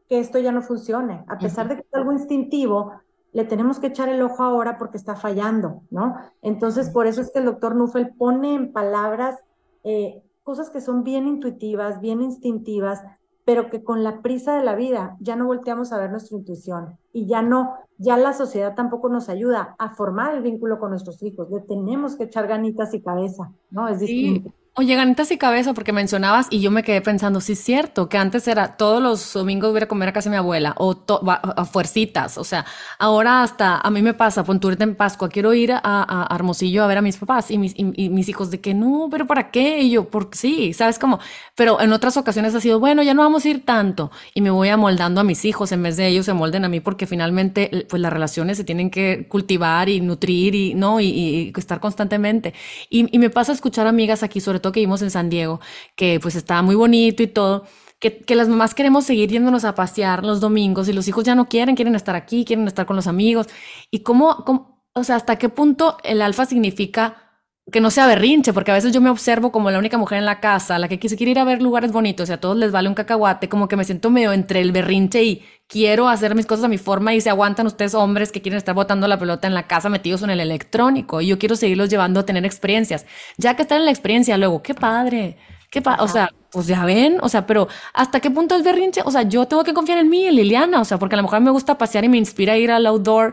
que esto ya no funcione, a pesar de que es algo instintivo, le tenemos que echar el ojo ahora porque está fallando, ¿no? Entonces, por eso es que el doctor Nuffel pone en palabras eh, cosas que son bien intuitivas, bien instintivas, pero que con la prisa de la vida ya no volteamos a ver nuestra intuición y ya no, ya la sociedad tampoco nos ayuda a formar el vínculo con nuestros hijos. Le tenemos que echar ganitas y cabeza, ¿no? Es distinto. Oye, ganitas y cabeza, porque mencionabas y yo me quedé pensando, sí es cierto, que antes era todos los domingos voy a comer a casa de mi abuela o a fuercitas, o sea, ahora hasta a mí me pasa, ponturte en Pascua, quiero ir a, a, Hermosillo a ver a mis papás y mis, y, mis hijos de que no, pero ¿para qué? Y yo, porque sí, ¿sabes cómo? Pero en otras ocasiones ha sido, bueno, ya no vamos a ir tanto y me voy amoldando a mis hijos en vez de ellos se molden a mí porque finalmente pues las relaciones se tienen que cultivar y nutrir y, ¿no? Y, y estar constantemente. Y, y me pasa a escuchar amigas aquí, sobre que vimos en San Diego, que pues estaba muy bonito y todo, que, que, las mamás queremos seguir yéndonos a pasear los domingos y los hijos ya no quieren, quieren estar aquí, quieren estar con los amigos. Y cómo, cómo o sea, hasta qué punto el alfa significa que no sea berrinche, porque a veces yo me observo como la única mujer en la casa, la que se quiere ir a ver lugares bonitos y a todos les vale un cacahuate, como que me siento medio entre el berrinche y quiero hacer mis cosas a mi forma y se aguantan ustedes hombres que quieren estar botando la pelota en la casa metidos en el electrónico y yo quiero seguirlos llevando a tener experiencias. Ya que están en la experiencia, luego, qué padre, qué padre, o sea, pues ya ven, o sea, pero ¿hasta qué punto es berrinche? O sea, yo tengo que confiar en mí, en Liliana, o sea, porque a lo mejor me gusta pasear y me inspira a ir al outdoor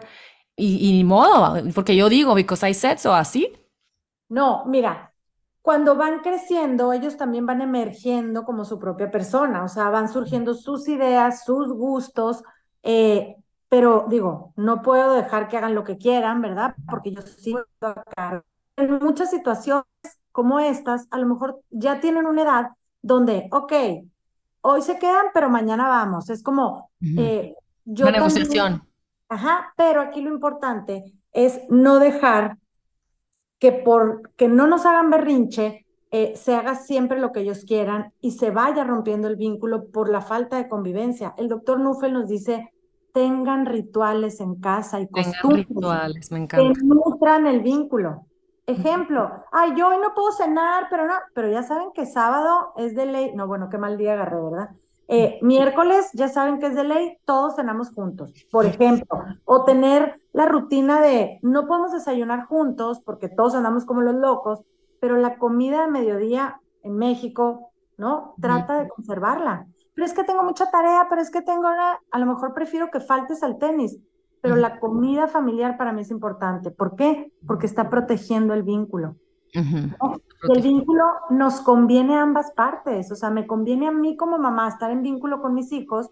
y, y ni modo, porque yo digo, because I said so, así. No, mira, cuando van creciendo, ellos también van emergiendo como su propia persona, o sea, van surgiendo sus ideas, sus gustos, eh, pero digo, no puedo dejar que hagan lo que quieran, ¿verdad? Porque yo sigo acá. En muchas situaciones como estas, a lo mejor ya tienen una edad donde, ok, hoy se quedan, pero mañana vamos. Es como, eh, yo... Una negociación. ajá, pero aquí lo importante es no dejar que por que no nos hagan berrinche, eh, se haga siempre lo que ellos quieran y se vaya rompiendo el vínculo por la falta de convivencia. El doctor Nuffel nos dice, tengan rituales en casa y costumbres rituales, me encanta. que nutran el vínculo. Ejemplo, ay, yo hoy no puedo cenar, pero no, pero ya saben que sábado es de ley, no, bueno, qué mal día agarré, ¿verdad? Eh, miércoles, ya saben que es de ley, todos cenamos juntos, por ejemplo, o tener la rutina de no podemos desayunar juntos porque todos andamos como los locos, pero la comida de mediodía en México, ¿no? Trata de conservarla. pero es que tengo mucha tarea, pero es que tengo, a lo mejor prefiero que faltes al tenis, pero la comida familiar para mí es importante. ¿Por qué? Porque está protegiendo el vínculo. El vínculo nos conviene a ambas partes, o sea, me conviene a mí como mamá estar en vínculo con mis hijos,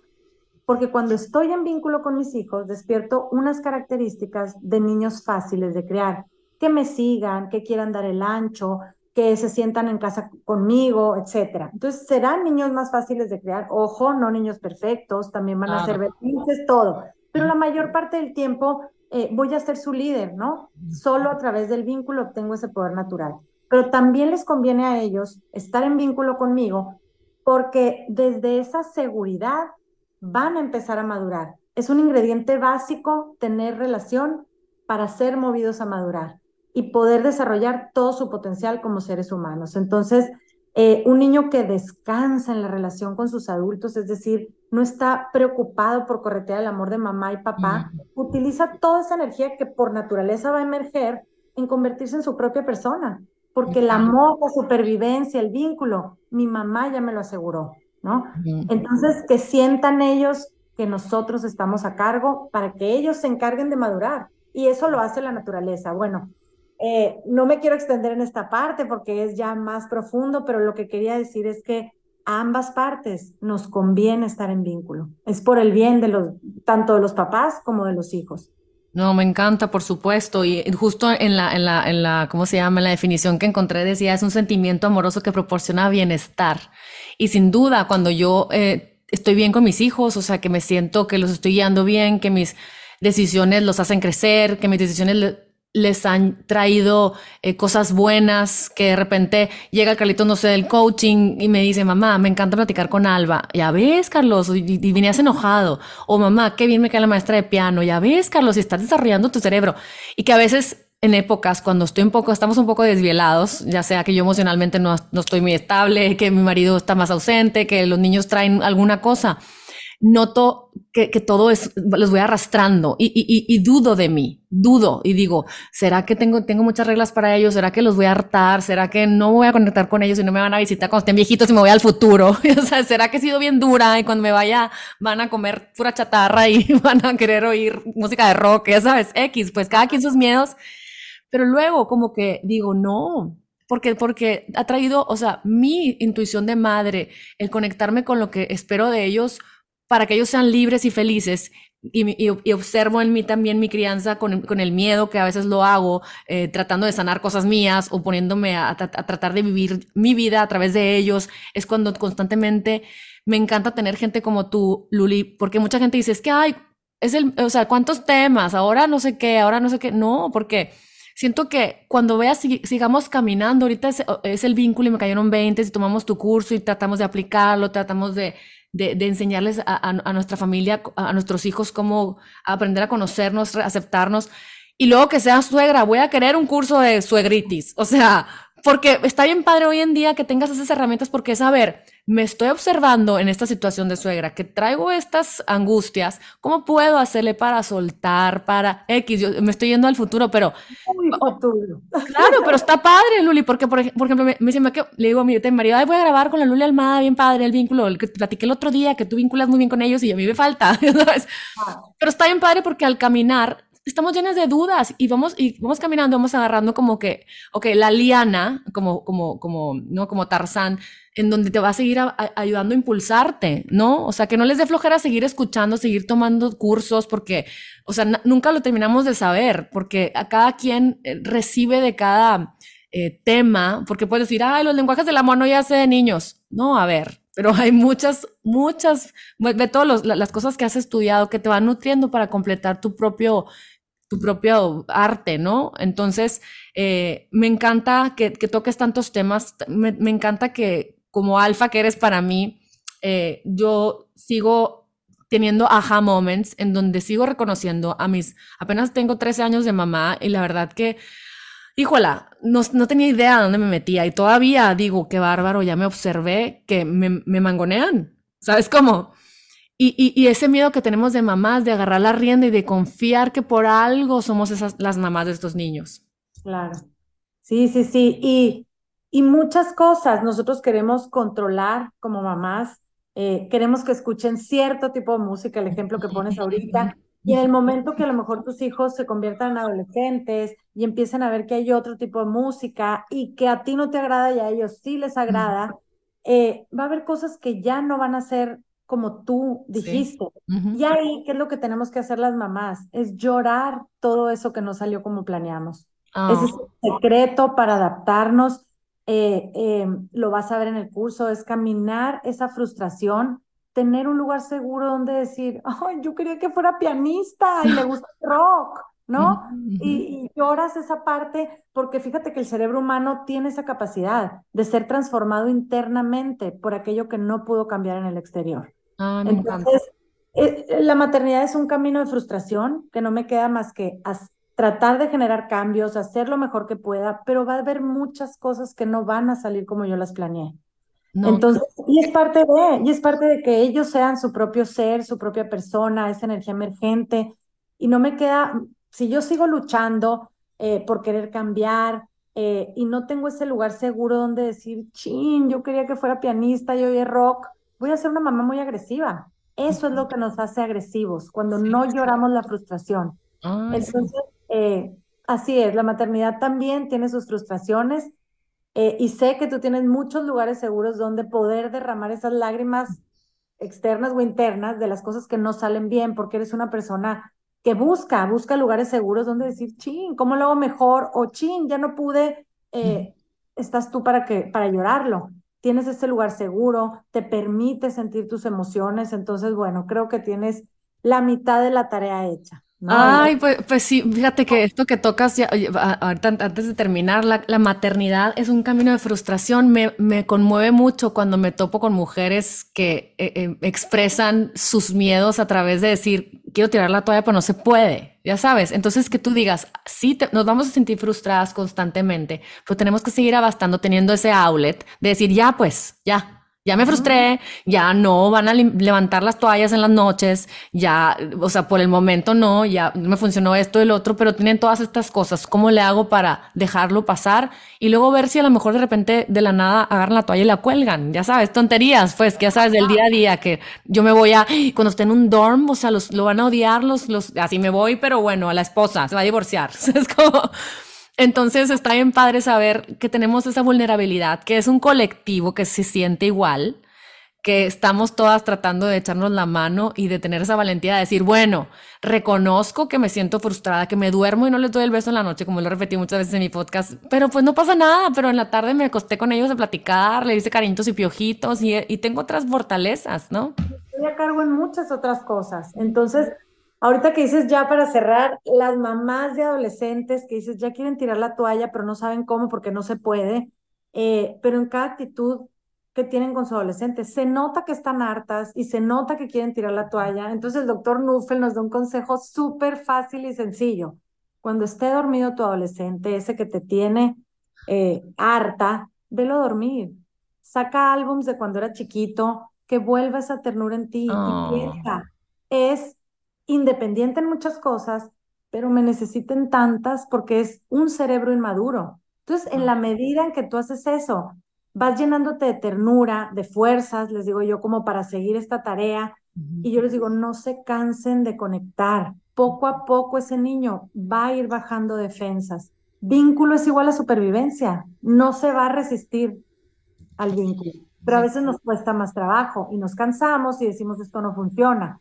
porque cuando estoy en vínculo con mis hijos, despierto unas características de niños fáciles de crear, que me sigan, que quieran dar el ancho, que se sientan en casa conmigo, etcétera. Entonces, serán niños más fáciles de crear. Ojo, no niños perfectos, también van a ser berrinches, todo pero la mayor parte del tiempo eh, voy a ser su líder, ¿no? Solo a través del vínculo obtengo ese poder natural. Pero también les conviene a ellos estar en vínculo conmigo porque desde esa seguridad van a empezar a madurar. Es un ingrediente básico tener relación para ser movidos a madurar y poder desarrollar todo su potencial como seres humanos. Entonces, eh, un niño que descansa en la relación con sus adultos, es decir, no está preocupado por corretear el amor de mamá y papá, utiliza toda esa energía que por naturaleza va a emerger en convertirse en su propia persona, porque el amor, la supervivencia, el vínculo, mi mamá ya me lo aseguró, ¿no? Entonces, que sientan ellos que nosotros estamos a cargo para que ellos se encarguen de madurar. Y eso lo hace la naturaleza. Bueno, eh, no me quiero extender en esta parte porque es ya más profundo, pero lo que quería decir es que a ambas partes nos conviene estar en vínculo. Es por el bien de los, tanto de los papás como de los hijos. No, me encanta, por supuesto. Y justo en la, en la, en la, ¿cómo se llama? En la definición que encontré decía, es un sentimiento amoroso que proporciona bienestar. Y sin duda, cuando yo eh, estoy bien con mis hijos, o sea, que me siento que los estoy guiando bien, que mis decisiones los hacen crecer, que mis decisiones les han traído eh, cosas buenas, que de repente llega Carlitos, no sé, del coaching y me dice, mamá, me encanta platicar con Alba. Ya ves, Carlos, y, y venías enojado. O mamá, qué bien me cae la maestra de piano. Ya ves, Carlos, y estás desarrollando tu cerebro. Y que a veces en épocas cuando estoy un poco, estamos un poco desvielados, ya sea que yo emocionalmente no, no estoy muy estable, que mi marido está más ausente, que los niños traen alguna cosa noto que, todo es, los voy arrastrando y, y, dudo de mí, dudo y digo, ¿será que tengo, tengo muchas reglas para ellos? ¿Será que los voy a hartar? ¿Será que no voy a conectar con ellos y no me van a visitar cuando estén viejitos y me voy al futuro? o sea, ¿será que he sido bien dura y cuando me vaya van a comer pura chatarra y van a querer oír música de rock? Ya sabes, X, pues cada quien sus miedos. Pero luego como que digo, no, porque, porque ha traído, o sea, mi intuición de madre, el conectarme con lo que espero de ellos, para que ellos sean libres y felices. Y, observo en mí también mi crianza con, con, el miedo que a veces lo hago, eh, tratando de sanar cosas mías o poniéndome a, tratar de vivir mi vida a través de ellos. Es cuando constantemente me encanta tener gente como tú, Luli, porque mucha gente dice, es que, ay, es el, o sea, ¿cuántos temas? Ahora no sé qué, ahora no sé qué. No, porque siento que cuando veas, sigamos caminando, ahorita es, es, el vínculo y me cayeron 20, si tomamos tu curso y tratamos de aplicarlo, tratamos de de, enseñarles a, nuestra familia, a nuestros hijos cómo aprender a conocernos, aceptarnos. Y luego que sea suegra, voy a querer un curso de suegritis. O sea, porque está bien padre hoy en día que tengas esas herramientas porque es, a me estoy observando en esta situación de suegra, que traigo estas angustias, ¿cómo puedo hacerle para soltar, para X? Yo me estoy yendo al futuro, pero... Claro, pero está padre, Luli, porque, por, ejemplo, me, me, que, le digo a mi marido, Ay, voy a grabar con la Luli Almada, bien padre, el vínculo, el que platiqué el otro día, que tú vinculas muy bien con ellos y a mí me falta, ¿sabes? Ah. Pero está bien padre porque al caminar estamos llenas de dudas y vamos, y vamos caminando, vamos agarrando como que, ok, la liana, como, como, como, ¿no? Como Tarzán, en donde te va a seguir ayudando a impulsarte, ¿no? O sea, que no les dé flojera seguir escuchando, seguir tomando cursos, porque, o sea, nunca lo terminamos de saber, porque a cada quien eh, recibe de cada eh, tema, porque puedes decir, ay, los lenguajes del amor no ya sé de niños. No, a ver, pero hay muchas, muchas, de todas las cosas que has estudiado que te van nutriendo para completar tu propio tu propio arte, ¿no? Entonces, eh, me encanta que, toques tantos temas, me, encanta que como alfa que eres para mí, eh, yo sigo teniendo aha moments en donde sigo reconociendo a mis, apenas tengo 13 años de mamá y la verdad que, híjola, no, no tenía idea de dónde me metía y todavía digo, qué bárbaro, ya me observé que me, me mangonean, ¿sabes cómo? Y, ese miedo que tenemos de mamás, de agarrar la rienda y de confiar que por algo somos esas, las mamás de estos niños. Claro. Sí, sí, sí. Y, y muchas cosas nosotros queremos controlar como mamás. eh, queremos que escuchen cierto tipo de música, el ejemplo que pones ahorita, y en el momento que a lo mejor tus hijos se conviertan en adolescentes y empiecen a ver que hay otro tipo de música y que a ti no te agrada y a ellos sí les agrada, eh, va a haber cosas que ya no van a ser como tú dijiste. Y ahí, ¿qué es lo que tenemos que hacer las mamás? Es llorar todo eso que no salió como planeamos. Ese es ah. el secreto para adaptarnos. Eh, eh, lo vas a ver en el curso, es caminar esa frustración, tener un lugar seguro donde decir, ay, yo quería que fuera pianista y le gusta el rock, ¿no? y, lloras esa parte porque fíjate que el cerebro humano tiene esa capacidad de ser transformado internamente por aquello que no pudo cambiar en el exterior. Ah, Entonces, eh, eh, la maternidad es un camino de frustración que no me queda más que tratar de generar cambios, hacer lo mejor que pueda, pero va a haber muchas cosas que no van a salir como yo las planeé. Entonces, y es parte de, y es parte de que ellos sean su propio ser, su propia persona, esa energía emergente. Y no me queda, si yo sigo luchando eh, por querer cambiar y no tengo ese lugar seguro donde decir, chin, yo quería que fuera pianista, yo oye rock, voy a ser una mamá muy agresiva. Eso es lo que nos hace agresivos, cuando no lloramos la frustración. Entonces, eh, así es, la maternidad también tiene sus frustraciones eh, y sé que tú tienes muchos lugares seguros donde poder derramar esas lágrimas externas o internas de las cosas que no salen bien, porque eres una persona que busca, busca lugares seguros donde decir, chin, ¿cómo lo hago mejor? O chin, ya no pude, eh, estás tú para, que, para llorarlo tienes ese lugar seguro, te permite sentir tus emociones, entonces, bueno, creo que tienes la mitad de la tarea hecha. Ay, pues, pues, sí, fíjate que esto que tocas ya, ahorita antes de terminar, la, maternidad es un camino de frustración. Me, me, conmueve mucho cuando me topo con mujeres que eh, eh, expresan sus miedos a través de decir, quiero tirar la toalla, pero no se puede, ya sabes. Entonces que tú digas, sí, nos vamos a sentir frustradas constantemente, pero tenemos que seguir abastando teniendo ese outlet de decir, ya pues, ya, ya me frustré, ya no van a levantar las toallas en las noches, ya, o sea, por el momento no, ya me funcionó esto y el otro, pero tienen todas estas cosas. ¿Cómo le hago para dejarlo pasar? Y luego ver si a lo mejor de repente de la nada agarran la toalla y la cuelgan. Ya sabes, tonterías, pues, que ya sabes, del día a día, que yo me voy a, cuando esté en un dorm, o sea, los, lo van a odiar, los, los, así me voy, pero bueno, a la esposa se va a divorciar. es como, entonces está bien padre saber que tenemos esa vulnerabilidad, que es un colectivo que se siente igual, que estamos todas tratando de echarnos la mano y de tener esa valentía de decir, bueno, reconozco que me siento frustrada, que me duermo y no les doy el beso en la noche, como lo repetí muchas veces en mi podcast, pero pues no pasa nada, pero en la tarde me acosté con ellos a platicar, le hice cariñitos y piojitos y, y tengo otras fortalezas, ¿no? Estoy a cargo en muchas otras cosas. Entonces, Ahorita que dices ya para cerrar, las mamás de adolescentes que dices ya quieren tirar la toalla, pero no saben cómo porque no se puede, eh, pero en cada actitud que tienen con su adolescente, se nota que están hartas y se nota que quieren tirar la toalla. Entonces el doctor Nuffel nos da un consejo súper fácil y sencillo. Cuando esté dormido tu adolescente, ese que te tiene eh, harta, velo dormir. Saca álbums de cuando era chiquito, que vuelva esa ternura en ti y oh. piensa, es independiente en muchas cosas, pero me necesiten tantas porque es un cerebro inmaduro. Entonces, en la medida en que tú haces eso, vas llenándote de ternura, de fuerzas, les digo yo, como para seguir esta tarea. Y yo les digo, no se cansen de conectar. Poco a poco ese niño va a ir bajando defensas. Vínculo es igual a supervivencia. No se va a resistir al vínculo. Pero a veces nos cuesta más trabajo y nos cansamos y decimos esto no funciona.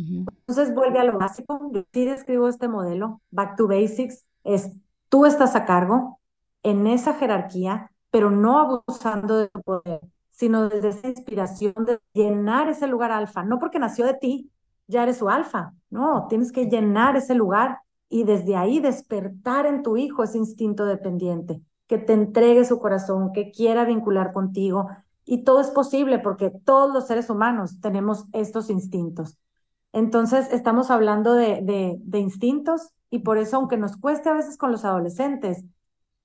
Entonces vuelve a lo básico. Yo sí describo este modelo, back to basics, es tú estás a cargo en esa jerarquía, pero no abusando de tu poder, sino desde esa inspiración de llenar ese lugar alfa, no porque nació de ti, ya eres su alfa, no, tienes que llenar ese lugar y desde ahí despertar en tu hijo ese instinto dependiente, que te entregue su corazón, que quiera vincular contigo. Y todo es posible porque todos los seres humanos tenemos estos instintos. Entonces, estamos hablando de, de, instintos y por eso, aunque nos cueste a veces con los adolescentes,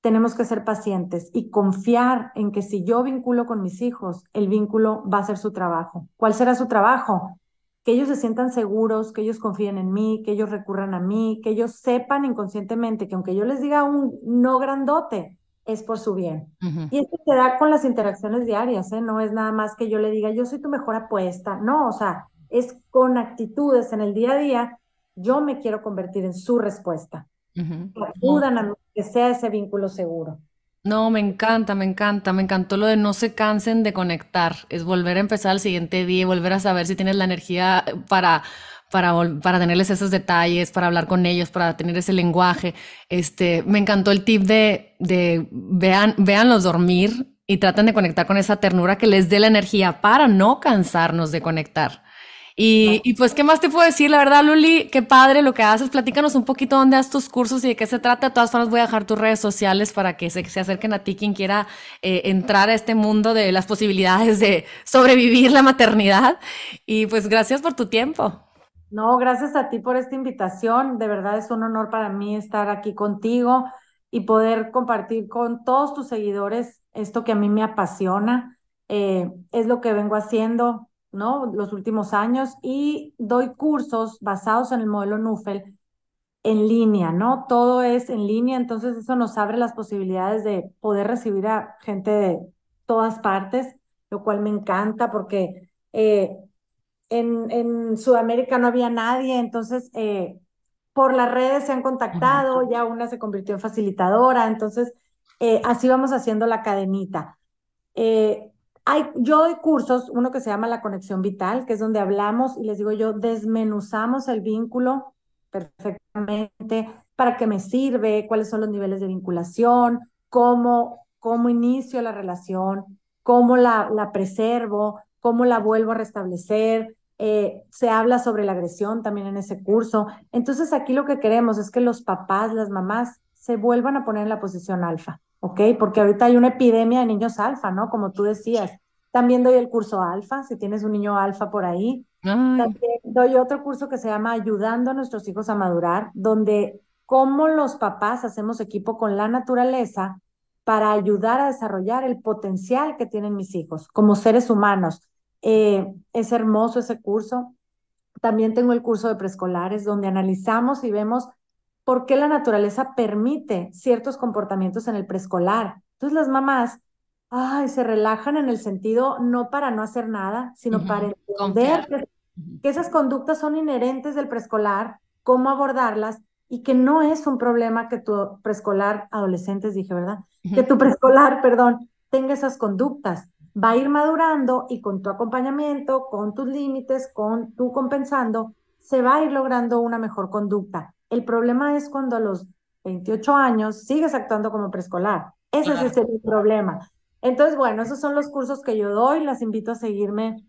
tenemos que ser pacientes y confiar en que si yo vinculo con mis hijos, el vínculo va a ser su trabajo. ¿Cuál será su trabajo? Que ellos se sientan seguros, que ellos confíen en mí, que ellos recurran a mí, que ellos sepan inconscientemente que aunque yo les diga un no grandote, es por su bien. Y esto se da con las interacciones diarias, ¿eh? No es nada más que yo le diga, yo soy tu mejor apuesta. No, o sea, es con actitudes en el día a día, yo me quiero convertir en su respuesta. ayudan a que sea ese vínculo seguro. No, me encanta, me encanta, me encantó lo de no se cansen de conectar, es volver a empezar el siguiente día y volver a saber si tienes la energía para para, para tenerles esos detalles, para hablar con ellos, para tener ese lenguaje. Este, me encantó el tip de, de vean, véanlos dormir y traten de conectar con esa ternura que les dé la energía para no cansarnos de conectar. Y, y, pues, ¿qué más te puedo decir? La verdad, Luli, qué padre lo que haces. Platícanos un poquito dónde das tus cursos y de qué se trata. De todas formas, voy a dejar tus redes sociales para que se, se acerquen a ti quien quiera eh, entrar a este mundo de las posibilidades de sobrevivir la maternidad. Y pues, gracias por tu tiempo. No, gracias a ti por esta invitación. De verdad es un honor para mí estar aquí contigo y poder compartir con todos tus seguidores esto que a mí me apasiona. Eh, es lo que vengo haciendo, ¿no? Los últimos años y doy cursos basados en el modelo Nufel en línea, ¿no? Todo es en línea, entonces eso nos abre las posibilidades de poder recibir a gente de todas partes, lo cual me encanta porque eh, en, Sudamérica no había nadie, entonces eh, por las redes se han contactado, ya una se convirtió en facilitadora, entonces eh, así vamos haciendo la cadenita. Eh, hay, yo doy cursos, uno que se llama La Conexión Vital, que es donde hablamos y les digo yo, desmenuzamos el vínculo perfectamente, para qué me sirve, cuáles son los niveles de vinculación, cómo, cómo inicio la relación, cómo la, la preservo, cómo la vuelvo a restablecer. Eh, se habla sobre la agresión también en ese curso. Entonces aquí lo que queremos es que los papás, las mamás se vuelvan a poner en la posición alfa, ¿ok? Porque ahorita hay una epidemia de niños alfa, ¿no? Como tú decías. También doy el curso alfa, si tienes un niño alfa por ahí. También doy otro curso que se llama Ayudando a nuestros hijos a madurar, donde cómo los papás hacemos equipo con la naturaleza para ayudar a desarrollar el potencial que tienen mis hijos como seres humanos eh, es hermoso ese curso. También tengo el curso de preescolares donde analizamos y vemos por qué la naturaleza permite ciertos comportamientos en el preescolar. Entonces las mamás, ay, se relajan en el sentido no para no hacer nada, sino para entender que, que, esas conductas son inherentes del preescolar, cómo abordarlas y que no es un problema que tu preescolar, adolescentes dije, ¿verdad? Que tu preescolar, perdón, tenga esas conductas va a ir madurando y con tu acompañamiento, con tus límites, con tu compensando, se va a ir logrando una mejor conducta. El problema es cuando a los 28 años sigues actuando como preescolar. Ese es el problema. Entonces, bueno, esos son los cursos que yo doy. Las invito a seguirme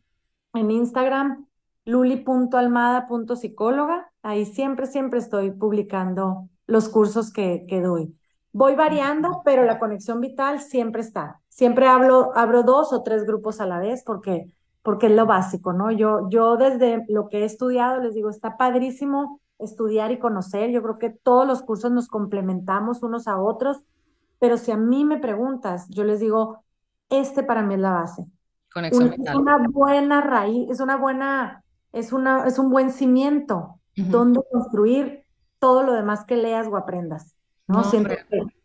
en Instagram, luli.almada.psicóloga. Ahí siempre, siempre estoy publicando los cursos que, que doy. Voy variando, pero la conexión vital siempre está. Siempre hablo, abro dos o tres grupos a la vez porque, porque es lo básico, ¿no? Yo, yo desde lo que he estudiado les digo, está padrísimo estudiar y conocer. Yo creo que todos los cursos nos complementamos unos a otros, pero si a mí me preguntas, yo les digo, este para mí es la base. Conexión una buena raíz, es una buena, es una, es un buen cimiento donde construir todo lo demás que leas o aprendas. ¿no? Siento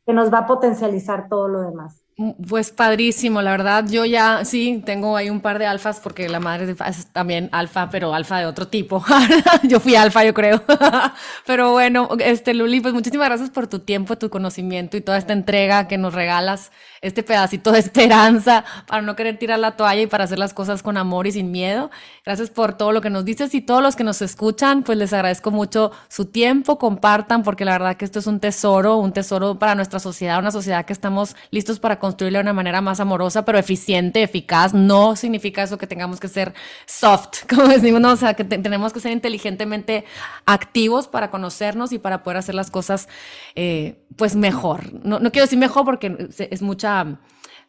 que, nos va a potencializar todo lo demás. Pues padrísimo, la verdad, yo ya sí tengo ahí un par de alfas porque la madre es también alfa, pero alfa de otro tipo. yo fui alfa, yo creo. pero bueno, este Luli, pues muchísimas gracias por tu tiempo, tu conocimiento y toda esta entrega que nos regalas, este pedacito de esperanza para no querer tirar la toalla y para hacer las cosas con amor y sin miedo. Gracias por todo lo que nos dices y todos los que nos escuchan, pues les agradezco mucho su tiempo, compartan porque la verdad que esto es un tesoro, un tesoro para nuestra sociedad, una sociedad que estamos listos para construirla de una manera más amorosa, pero eficiente, eficaz. No significa eso que tengamos que ser soft, como decimos, no, o sea, que tenemos que ser inteligentemente activos para conocernos y para poder hacer las cosas, eh, pues mejor. No, no quiero decir mejor porque es mucha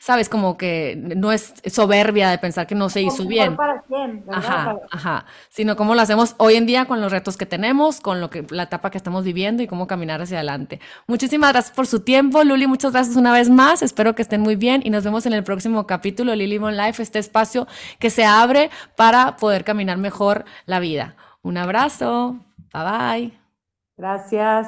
sabes, como que no es soberbia de pensar que no se hizo bien. Para quién, Ajá, ajá, sino cómo lo hacemos hoy en día con los retos que tenemos, con lo que la etapa que estamos viviendo y cómo caminar hacia adelante. Muchísimas gracias por su tiempo, Luli, muchas gracias una vez más. Espero que estén muy bien y nos vemos en el próximo capítulo de Lily Mon Life, este espacio que se abre para poder caminar mejor la vida. Un abrazo. Bye bye. Gracias.